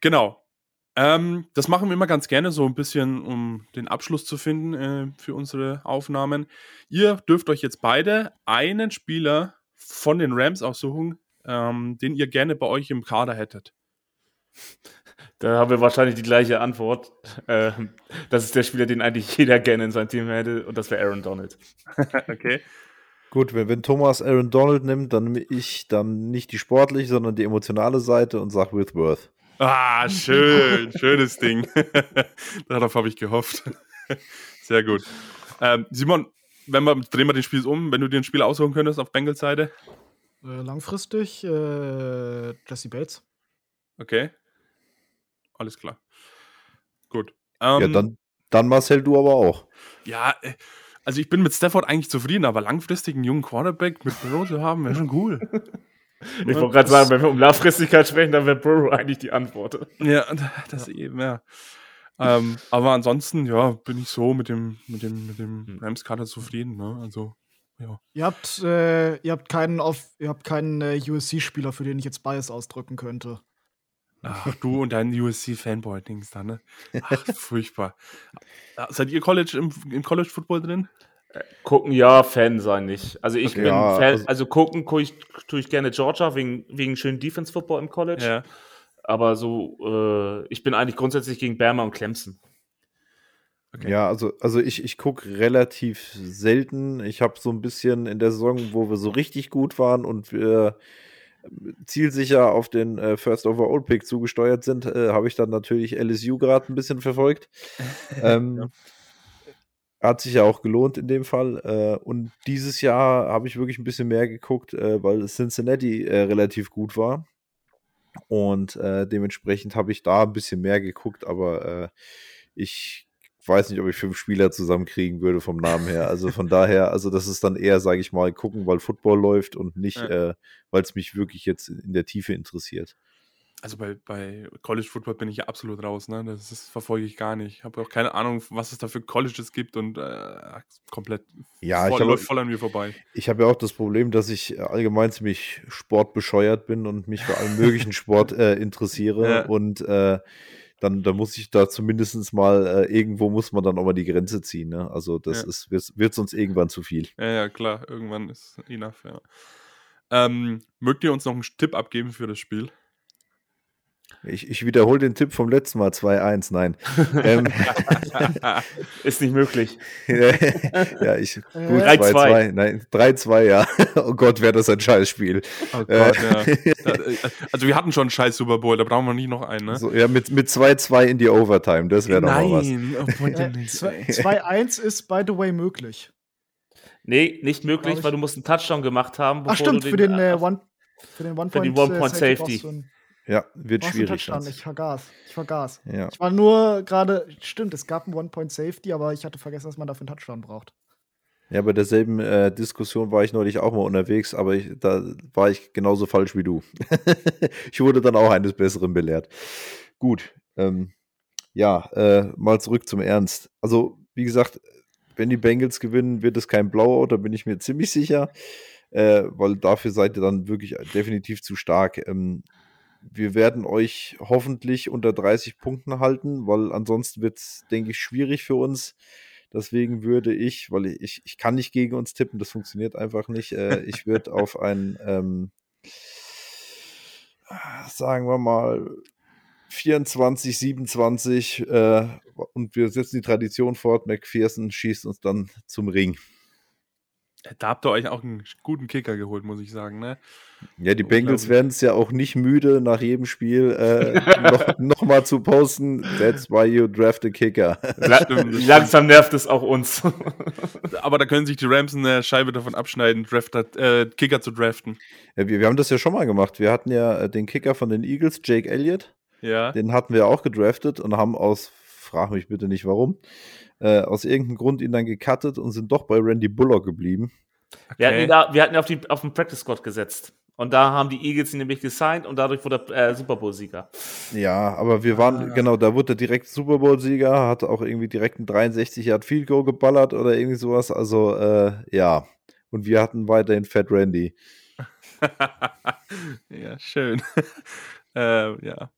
Genau. Ähm, das machen wir immer ganz gerne, so ein bisschen, um den Abschluss zu finden äh, für unsere Aufnahmen. Ihr dürft euch jetzt beide einen Spieler von den Rams aussuchen, ähm, den ihr gerne bei euch im Kader hättet. Da haben wir wahrscheinlich die gleiche Antwort. Ähm, das ist der Spieler, den eigentlich jeder gerne in sein Team hätte, und das wäre Aaron Donald. <laughs> okay. Gut, wenn, wenn, Thomas Aaron Donald nimmt, dann nehme ich dann nicht die sportliche, sondern die emotionale Seite und sage Withworth. Ah, schön, <laughs> schönes Ding. <laughs> Darauf habe ich gehofft. Sehr gut. Ähm, Simon, wenn wir, drehen wir den Spiel um, wenn du dir ein Spiel aussuchen könntest auf Bengals Seite? Äh, langfristig äh, Jesse Bates. Okay. Alles klar. Gut. Ähm, ja, dann, dann Marcel, du aber auch. Ja, äh, also ich bin mit Stafford eigentlich zufrieden, aber langfristig einen jungen Quarterback mit Burrow zu haben, wäre schon cool. <laughs> Ich wollte gerade sagen, wenn wir um Langfristigkeit sprechen, dann wäre Burrow eigentlich die Antwort. Ja, <laughs> das eben, ja. ähm, aber ansonsten, ja, bin ich so mit dem, mit dem, mit dem hm. Rams-Kader zufrieden, ne? Also, ja. Ihr habt, äh, ihr habt keinen, keinen äh, USC-Spieler, für den ich jetzt Bias ausdrücken könnte. Ach, du und dein USC-Fanboy-Dings da, ne? Ach, furchtbar. Seid ihr College im, im College-Football drin? Äh, gucken ja, Fan sein nicht. Also ich okay, bin ja, Fan, also, also gucken tue ich, tue ich gerne Georgia wegen, wegen schönen Defense-Football im College. Ja. Aber so, äh, ich bin eigentlich grundsätzlich gegen Bama und Clemson. Okay. Ja, also, also ich, ich gucke relativ selten. Ich habe so ein bisschen in der Saison, wo wir so richtig gut waren und wir zielsicher auf den äh, First Overall Pick zugesteuert sind, äh, habe ich dann natürlich LSU gerade ein bisschen verfolgt. <laughs> ähm, ja. Hat sich ja auch gelohnt in dem Fall. Äh, und dieses Jahr habe ich wirklich ein bisschen mehr geguckt, äh, weil Cincinnati äh, relativ gut war. Und äh, dementsprechend habe ich da ein bisschen mehr geguckt, aber ich weiß nicht, ob ich fünf Spieler zusammenkriegen würde vom Namen her. Also von daher, also das ist dann eher, sage ich mal, gucken, weil Football läuft und nicht, ja. äh, weil es mich wirklich jetzt in der Tiefe interessiert. Also bei, bei College Football bin ich ja absolut raus, ne? Das, das verfolge ich gar nicht. Ich habe auch keine Ahnung, was es da für Colleges gibt und äh, komplett ja, voll, läuft voll an mir vorbei. Ich habe ja auch das Problem, dass ich allgemein ziemlich sportbescheuert bin und mich für allen möglichen <laughs> Sport äh, interessiere ja. und äh, dann, dann muss ich da zumindest mal, äh, irgendwo muss man dann auch mal die Grenze ziehen. Ne? Also das ja. ist, wird, wird sonst irgendwann zu viel. Ja, ja, klar, irgendwann ist enough, ja. Ähm, mögt ihr uns noch einen Tipp abgeben für das Spiel? Ich, ich wiederhole den Tipp vom letzten Mal 2-1, nein. <laughs> ähm, <laughs> ist nicht möglich. <laughs> ja, ich. Gut, 2-2. Nein, 3-2, ja. Oh Gott, wäre das ein Scheißspiel. Oh Gott, äh, ja. Also, wir hatten schon einen scheiß Super Bowl, da brauchen wir nicht noch einen, ne? So, ja, mit 2-2 mit in die Overtime, das wäre doch mal was. Nein, 2-1 ist, by the way, möglich. Nee, nicht möglich, weil du musst einen Touchdown gemacht haben. Ach, stimmt, für den, äh, One, für den One-Point-Safety. One ja, wird schwierig. Ich vergaß. Ich vergaß. Ja. Ich war nur gerade, stimmt, es gab einen One-Point-Safety, aber ich hatte vergessen, dass man dafür einen Touchdown braucht. Ja, bei derselben äh, Diskussion war ich neulich auch mal unterwegs, aber ich, da war ich genauso falsch wie du. <laughs> ich wurde dann auch eines Besseren belehrt. Gut, ähm, ja, äh, mal zurück zum Ernst. Also, wie gesagt, wenn die Bengals gewinnen, wird es kein Blowout, da bin ich mir ziemlich sicher, äh, weil dafür seid ihr dann wirklich definitiv zu stark. Ähm, wir werden euch hoffentlich unter 30 Punkten halten, weil ansonsten wird es, denke ich, schwierig für uns. Deswegen würde ich, weil ich, ich kann nicht gegen uns tippen, das funktioniert einfach nicht. Äh, ich <laughs> würde auf ein, ähm, sagen wir mal, 24, 27 äh, und wir setzen die Tradition fort. McPherson schießt uns dann zum Ring. Da habt ihr euch auch einen guten Kicker geholt, muss ich sagen. Ne? Ja, die Bengals werden es ja auch nicht müde, nach jedem Spiel äh, <laughs> noch, noch, mal zu posten. That's why you draft a Kicker. <laughs> <laughs> Langsam nervt es auch uns. Aber da können sich die Rams eine Scheibe davon abschneiden, Drafter, äh, Kicker zu draften. Ja, wir, wir, haben das ja schon mal gemacht. Wir hatten ja äh, den Kicker von den Eagles, Jake Elliott. Ja. Den hatten wir auch gedraftet und haben aus, frag mich bitte nicht warum, äh, aus irgendeinem Grund ihn dann gecuttet und sind doch bei Randy Bullock geblieben. Okay. Wir hatten, da, wir hatten auf, die, auf den Practice Squad gesetzt. Und da haben die Eagles ihn nämlich gesigned und dadurch wurde er äh, Super Bowl-Sieger. Ja, aber wir waren, ah. genau, da wurde er direkt Super Bowl-Sieger, hat auch irgendwie direkt ein 63 Yard Field Goal geballert oder irgendwie sowas. Also, äh, ja. Und wir hatten weiterhin Fat Randy. <laughs> ja, schön. <laughs> äh, ja.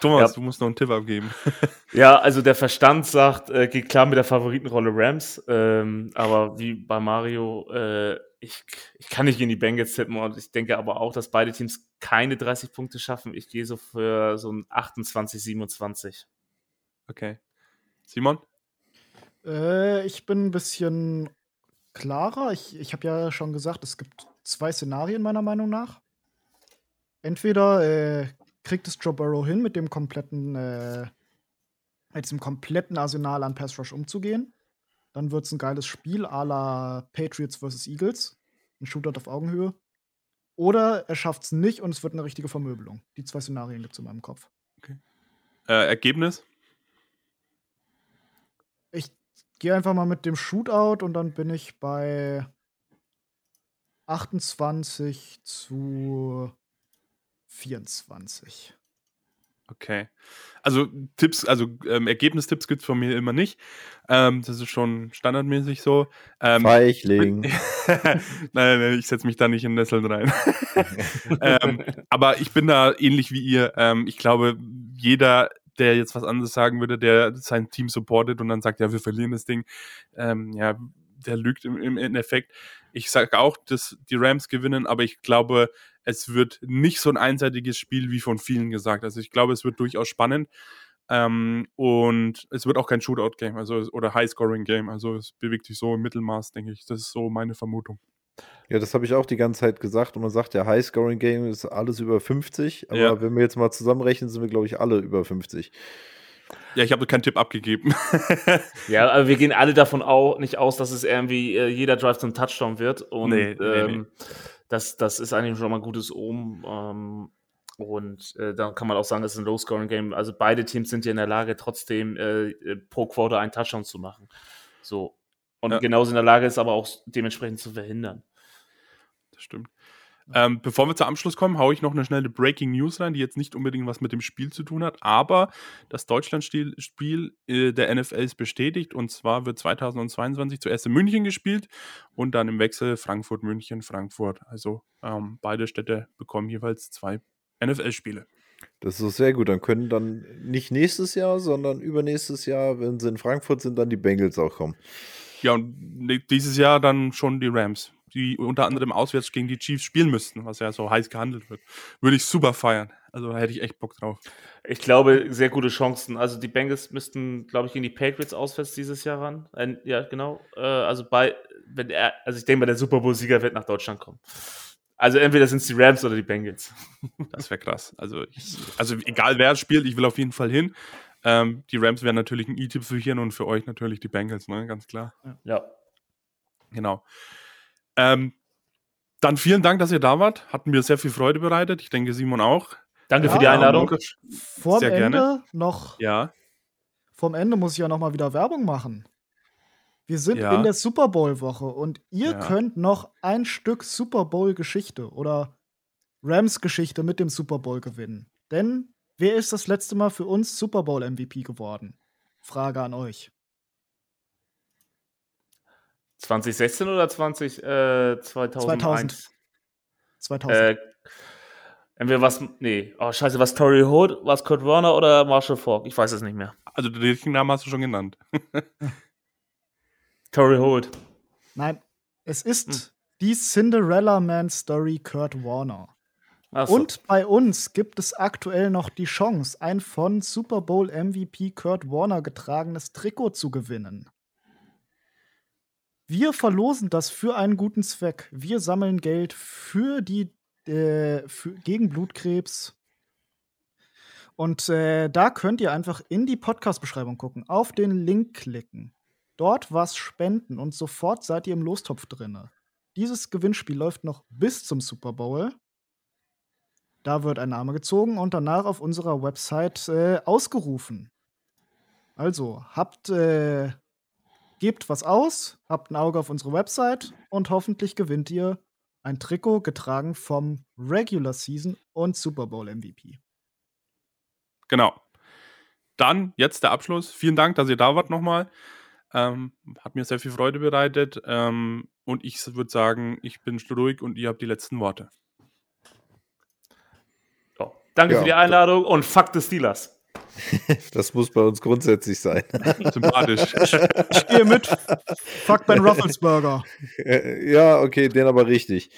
Thomas, ja. du musst noch einen Tipp abgeben. <laughs> ja, also der Verstand sagt, äh, geht klar mit der Favoritenrolle Rams, ähm, aber wie bei Mario, äh, ich, ich kann nicht gegen die Bengals tippen und ich denke aber auch, dass beide Teams keine 30 Punkte schaffen. Ich gehe so für so ein 28, 27. Okay. Simon? Äh, ich bin ein bisschen klarer. Ich, ich habe ja schon gesagt, es gibt zwei Szenarien meiner Meinung nach. Entweder äh, kriegt es Joe Burrow hin, mit dem kompletten, äh, mit diesem kompletten Arsenal an Pass Rush umzugehen. Dann wird es ein geiles Spiel à la Patriots vs. Eagles. Ein Shootout auf Augenhöhe. Oder er schafft es nicht und es wird eine richtige Vermöbelung. Die zwei Szenarien gibt es in meinem Kopf. Okay. Äh, Ergebnis? Ich gehe einfach mal mit dem Shootout und dann bin ich bei 28 zu 24. Okay. Also Tipps, also ähm, Ergebnistipps gibt es von mir immer nicht. Ähm, das ist schon standardmäßig so. Ähm, Feichling. <laughs> nein, nein, ich setze mich da nicht in Nesseln rein. <laughs> ähm, aber ich bin da ähnlich wie ihr. Ähm, ich glaube, jeder, der jetzt was anderes sagen würde, der sein Team supportet und dann sagt, ja, wir verlieren das Ding, ähm, ja, der lügt im, im Endeffekt. Ich sage auch, dass die Rams gewinnen, aber ich glaube, es wird nicht so ein einseitiges Spiel wie von vielen gesagt. Also ich glaube, es wird durchaus spannend. Ähm, und es wird auch kein Shootout-Game, also oder High-Scoring-Game. Also es bewegt sich so im Mittelmaß, denke ich. Das ist so meine Vermutung. Ja, das habe ich auch die ganze Zeit gesagt. Und man sagt, ja, High-Scoring-Game ist alles über 50. Aber ja. wenn wir jetzt mal zusammenrechnen, sind wir, glaube ich, alle über 50. Ja, ich habe keinen Tipp abgegeben. <laughs> ja, aber wir gehen alle davon auch nicht aus, dass es irgendwie äh, jeder Drive zum Touchdown wird. Und nee, nee, ähm, nee. Das, das ist eigentlich schon mal ein gutes Ohm. Ähm, und äh, dann kann man auch sagen, es ist ein Low-Scoring-Game. Also beide Teams sind ja in der Lage, trotzdem äh, äh, pro Quarter einen Touchdown zu machen. So. Und ja. genauso in der Lage ist aber auch dementsprechend zu verhindern. Das stimmt. Ähm, bevor wir zum Abschluss kommen, haue ich noch eine schnelle Breaking News rein, die jetzt nicht unbedingt was mit dem Spiel zu tun hat, aber das Deutschland-Spiel äh, der NFL ist bestätigt und zwar wird 2022 zuerst in München gespielt und dann im Wechsel Frankfurt, München, Frankfurt. Also ähm, beide Städte bekommen jeweils zwei NFL-Spiele. Das ist sehr gut. Dann können dann nicht nächstes Jahr, sondern übernächstes Jahr, wenn sie in Frankfurt sind, dann die Bengals auch kommen. Ja, und dieses Jahr dann schon die Rams die unter anderem auswärts gegen die Chiefs spielen müssten, was ja so heiß gehandelt wird. Würde ich super feiern. Also da hätte ich echt Bock drauf. Ich glaube, sehr gute Chancen. Also die Bengals müssten, glaube ich, gegen die Patriots auswärts dieses Jahr ran. Ein, ja, genau. Äh, also bei, wenn er, also ich denke mal, der Super Bowl-Sieger wird nach Deutschland kommen. Also entweder sind es die Rams oder die Bengals. Das wäre krass. Also, ich, also egal wer spielt, ich will auf jeden Fall hin. Ähm, die Rams wären natürlich ein E-Tipp für hier und für euch natürlich die Bengals, ne? Ganz klar. Ja. Genau. Ähm, dann vielen Dank, dass ihr da wart. Hat mir sehr viel Freude bereitet. Ich denke, Simon auch. Danke ja, für die Einladung. Vorm sehr Ende gerne. noch. Ja. Vorm Ende muss ich ja noch mal wieder Werbung machen. Wir sind ja. in der Super Bowl Woche und ihr ja. könnt noch ein Stück Super Bowl Geschichte oder Rams Geschichte mit dem Super Bowl gewinnen. Denn wer ist das letzte Mal für uns Super Bowl MVP geworden? Frage an euch. 2016 oder 20, äh, 2001? 2000. 2000. Äh, entweder was, nee, oh scheiße, was Tory Hood, was Kurt Warner oder Marshall Falk? Ich weiß es nicht mehr. Also den richtigen Namen hast du schon genannt. <laughs> Tory Hood. Nein, es ist hm. die Cinderella Man Story Kurt Warner. So. Und bei uns gibt es aktuell noch die Chance, ein von Super Bowl MVP Kurt Warner getragenes Trikot zu gewinnen. Wir verlosen das für einen guten Zweck. Wir sammeln Geld für die äh, für, gegen Blutkrebs. Und äh, da könnt ihr einfach in die Podcast-Beschreibung gucken, auf den Link klicken, dort was spenden und sofort seid ihr im Lostopf drin. Dieses Gewinnspiel läuft noch bis zum Super Bowl. Da wird ein Name gezogen und danach auf unserer Website äh, ausgerufen. Also habt äh, Gebt was aus, habt ein Auge auf unsere Website und hoffentlich gewinnt ihr ein Trikot getragen vom Regular Season und Super Bowl MVP. Genau. Dann jetzt der Abschluss. Vielen Dank, dass ihr da wart nochmal. Ähm, hat mir sehr viel Freude bereitet. Ähm, und ich würde sagen, ich bin ruhig und ihr habt die letzten Worte. Danke ja. für die Einladung und fuck the Steelers. <laughs> Das muss bei uns grundsätzlich sein. <laughs> Sympathisch. <laughs> Ich gehe mit. Fuck Ben Rufflesburger. Ja, okay, den aber richtig.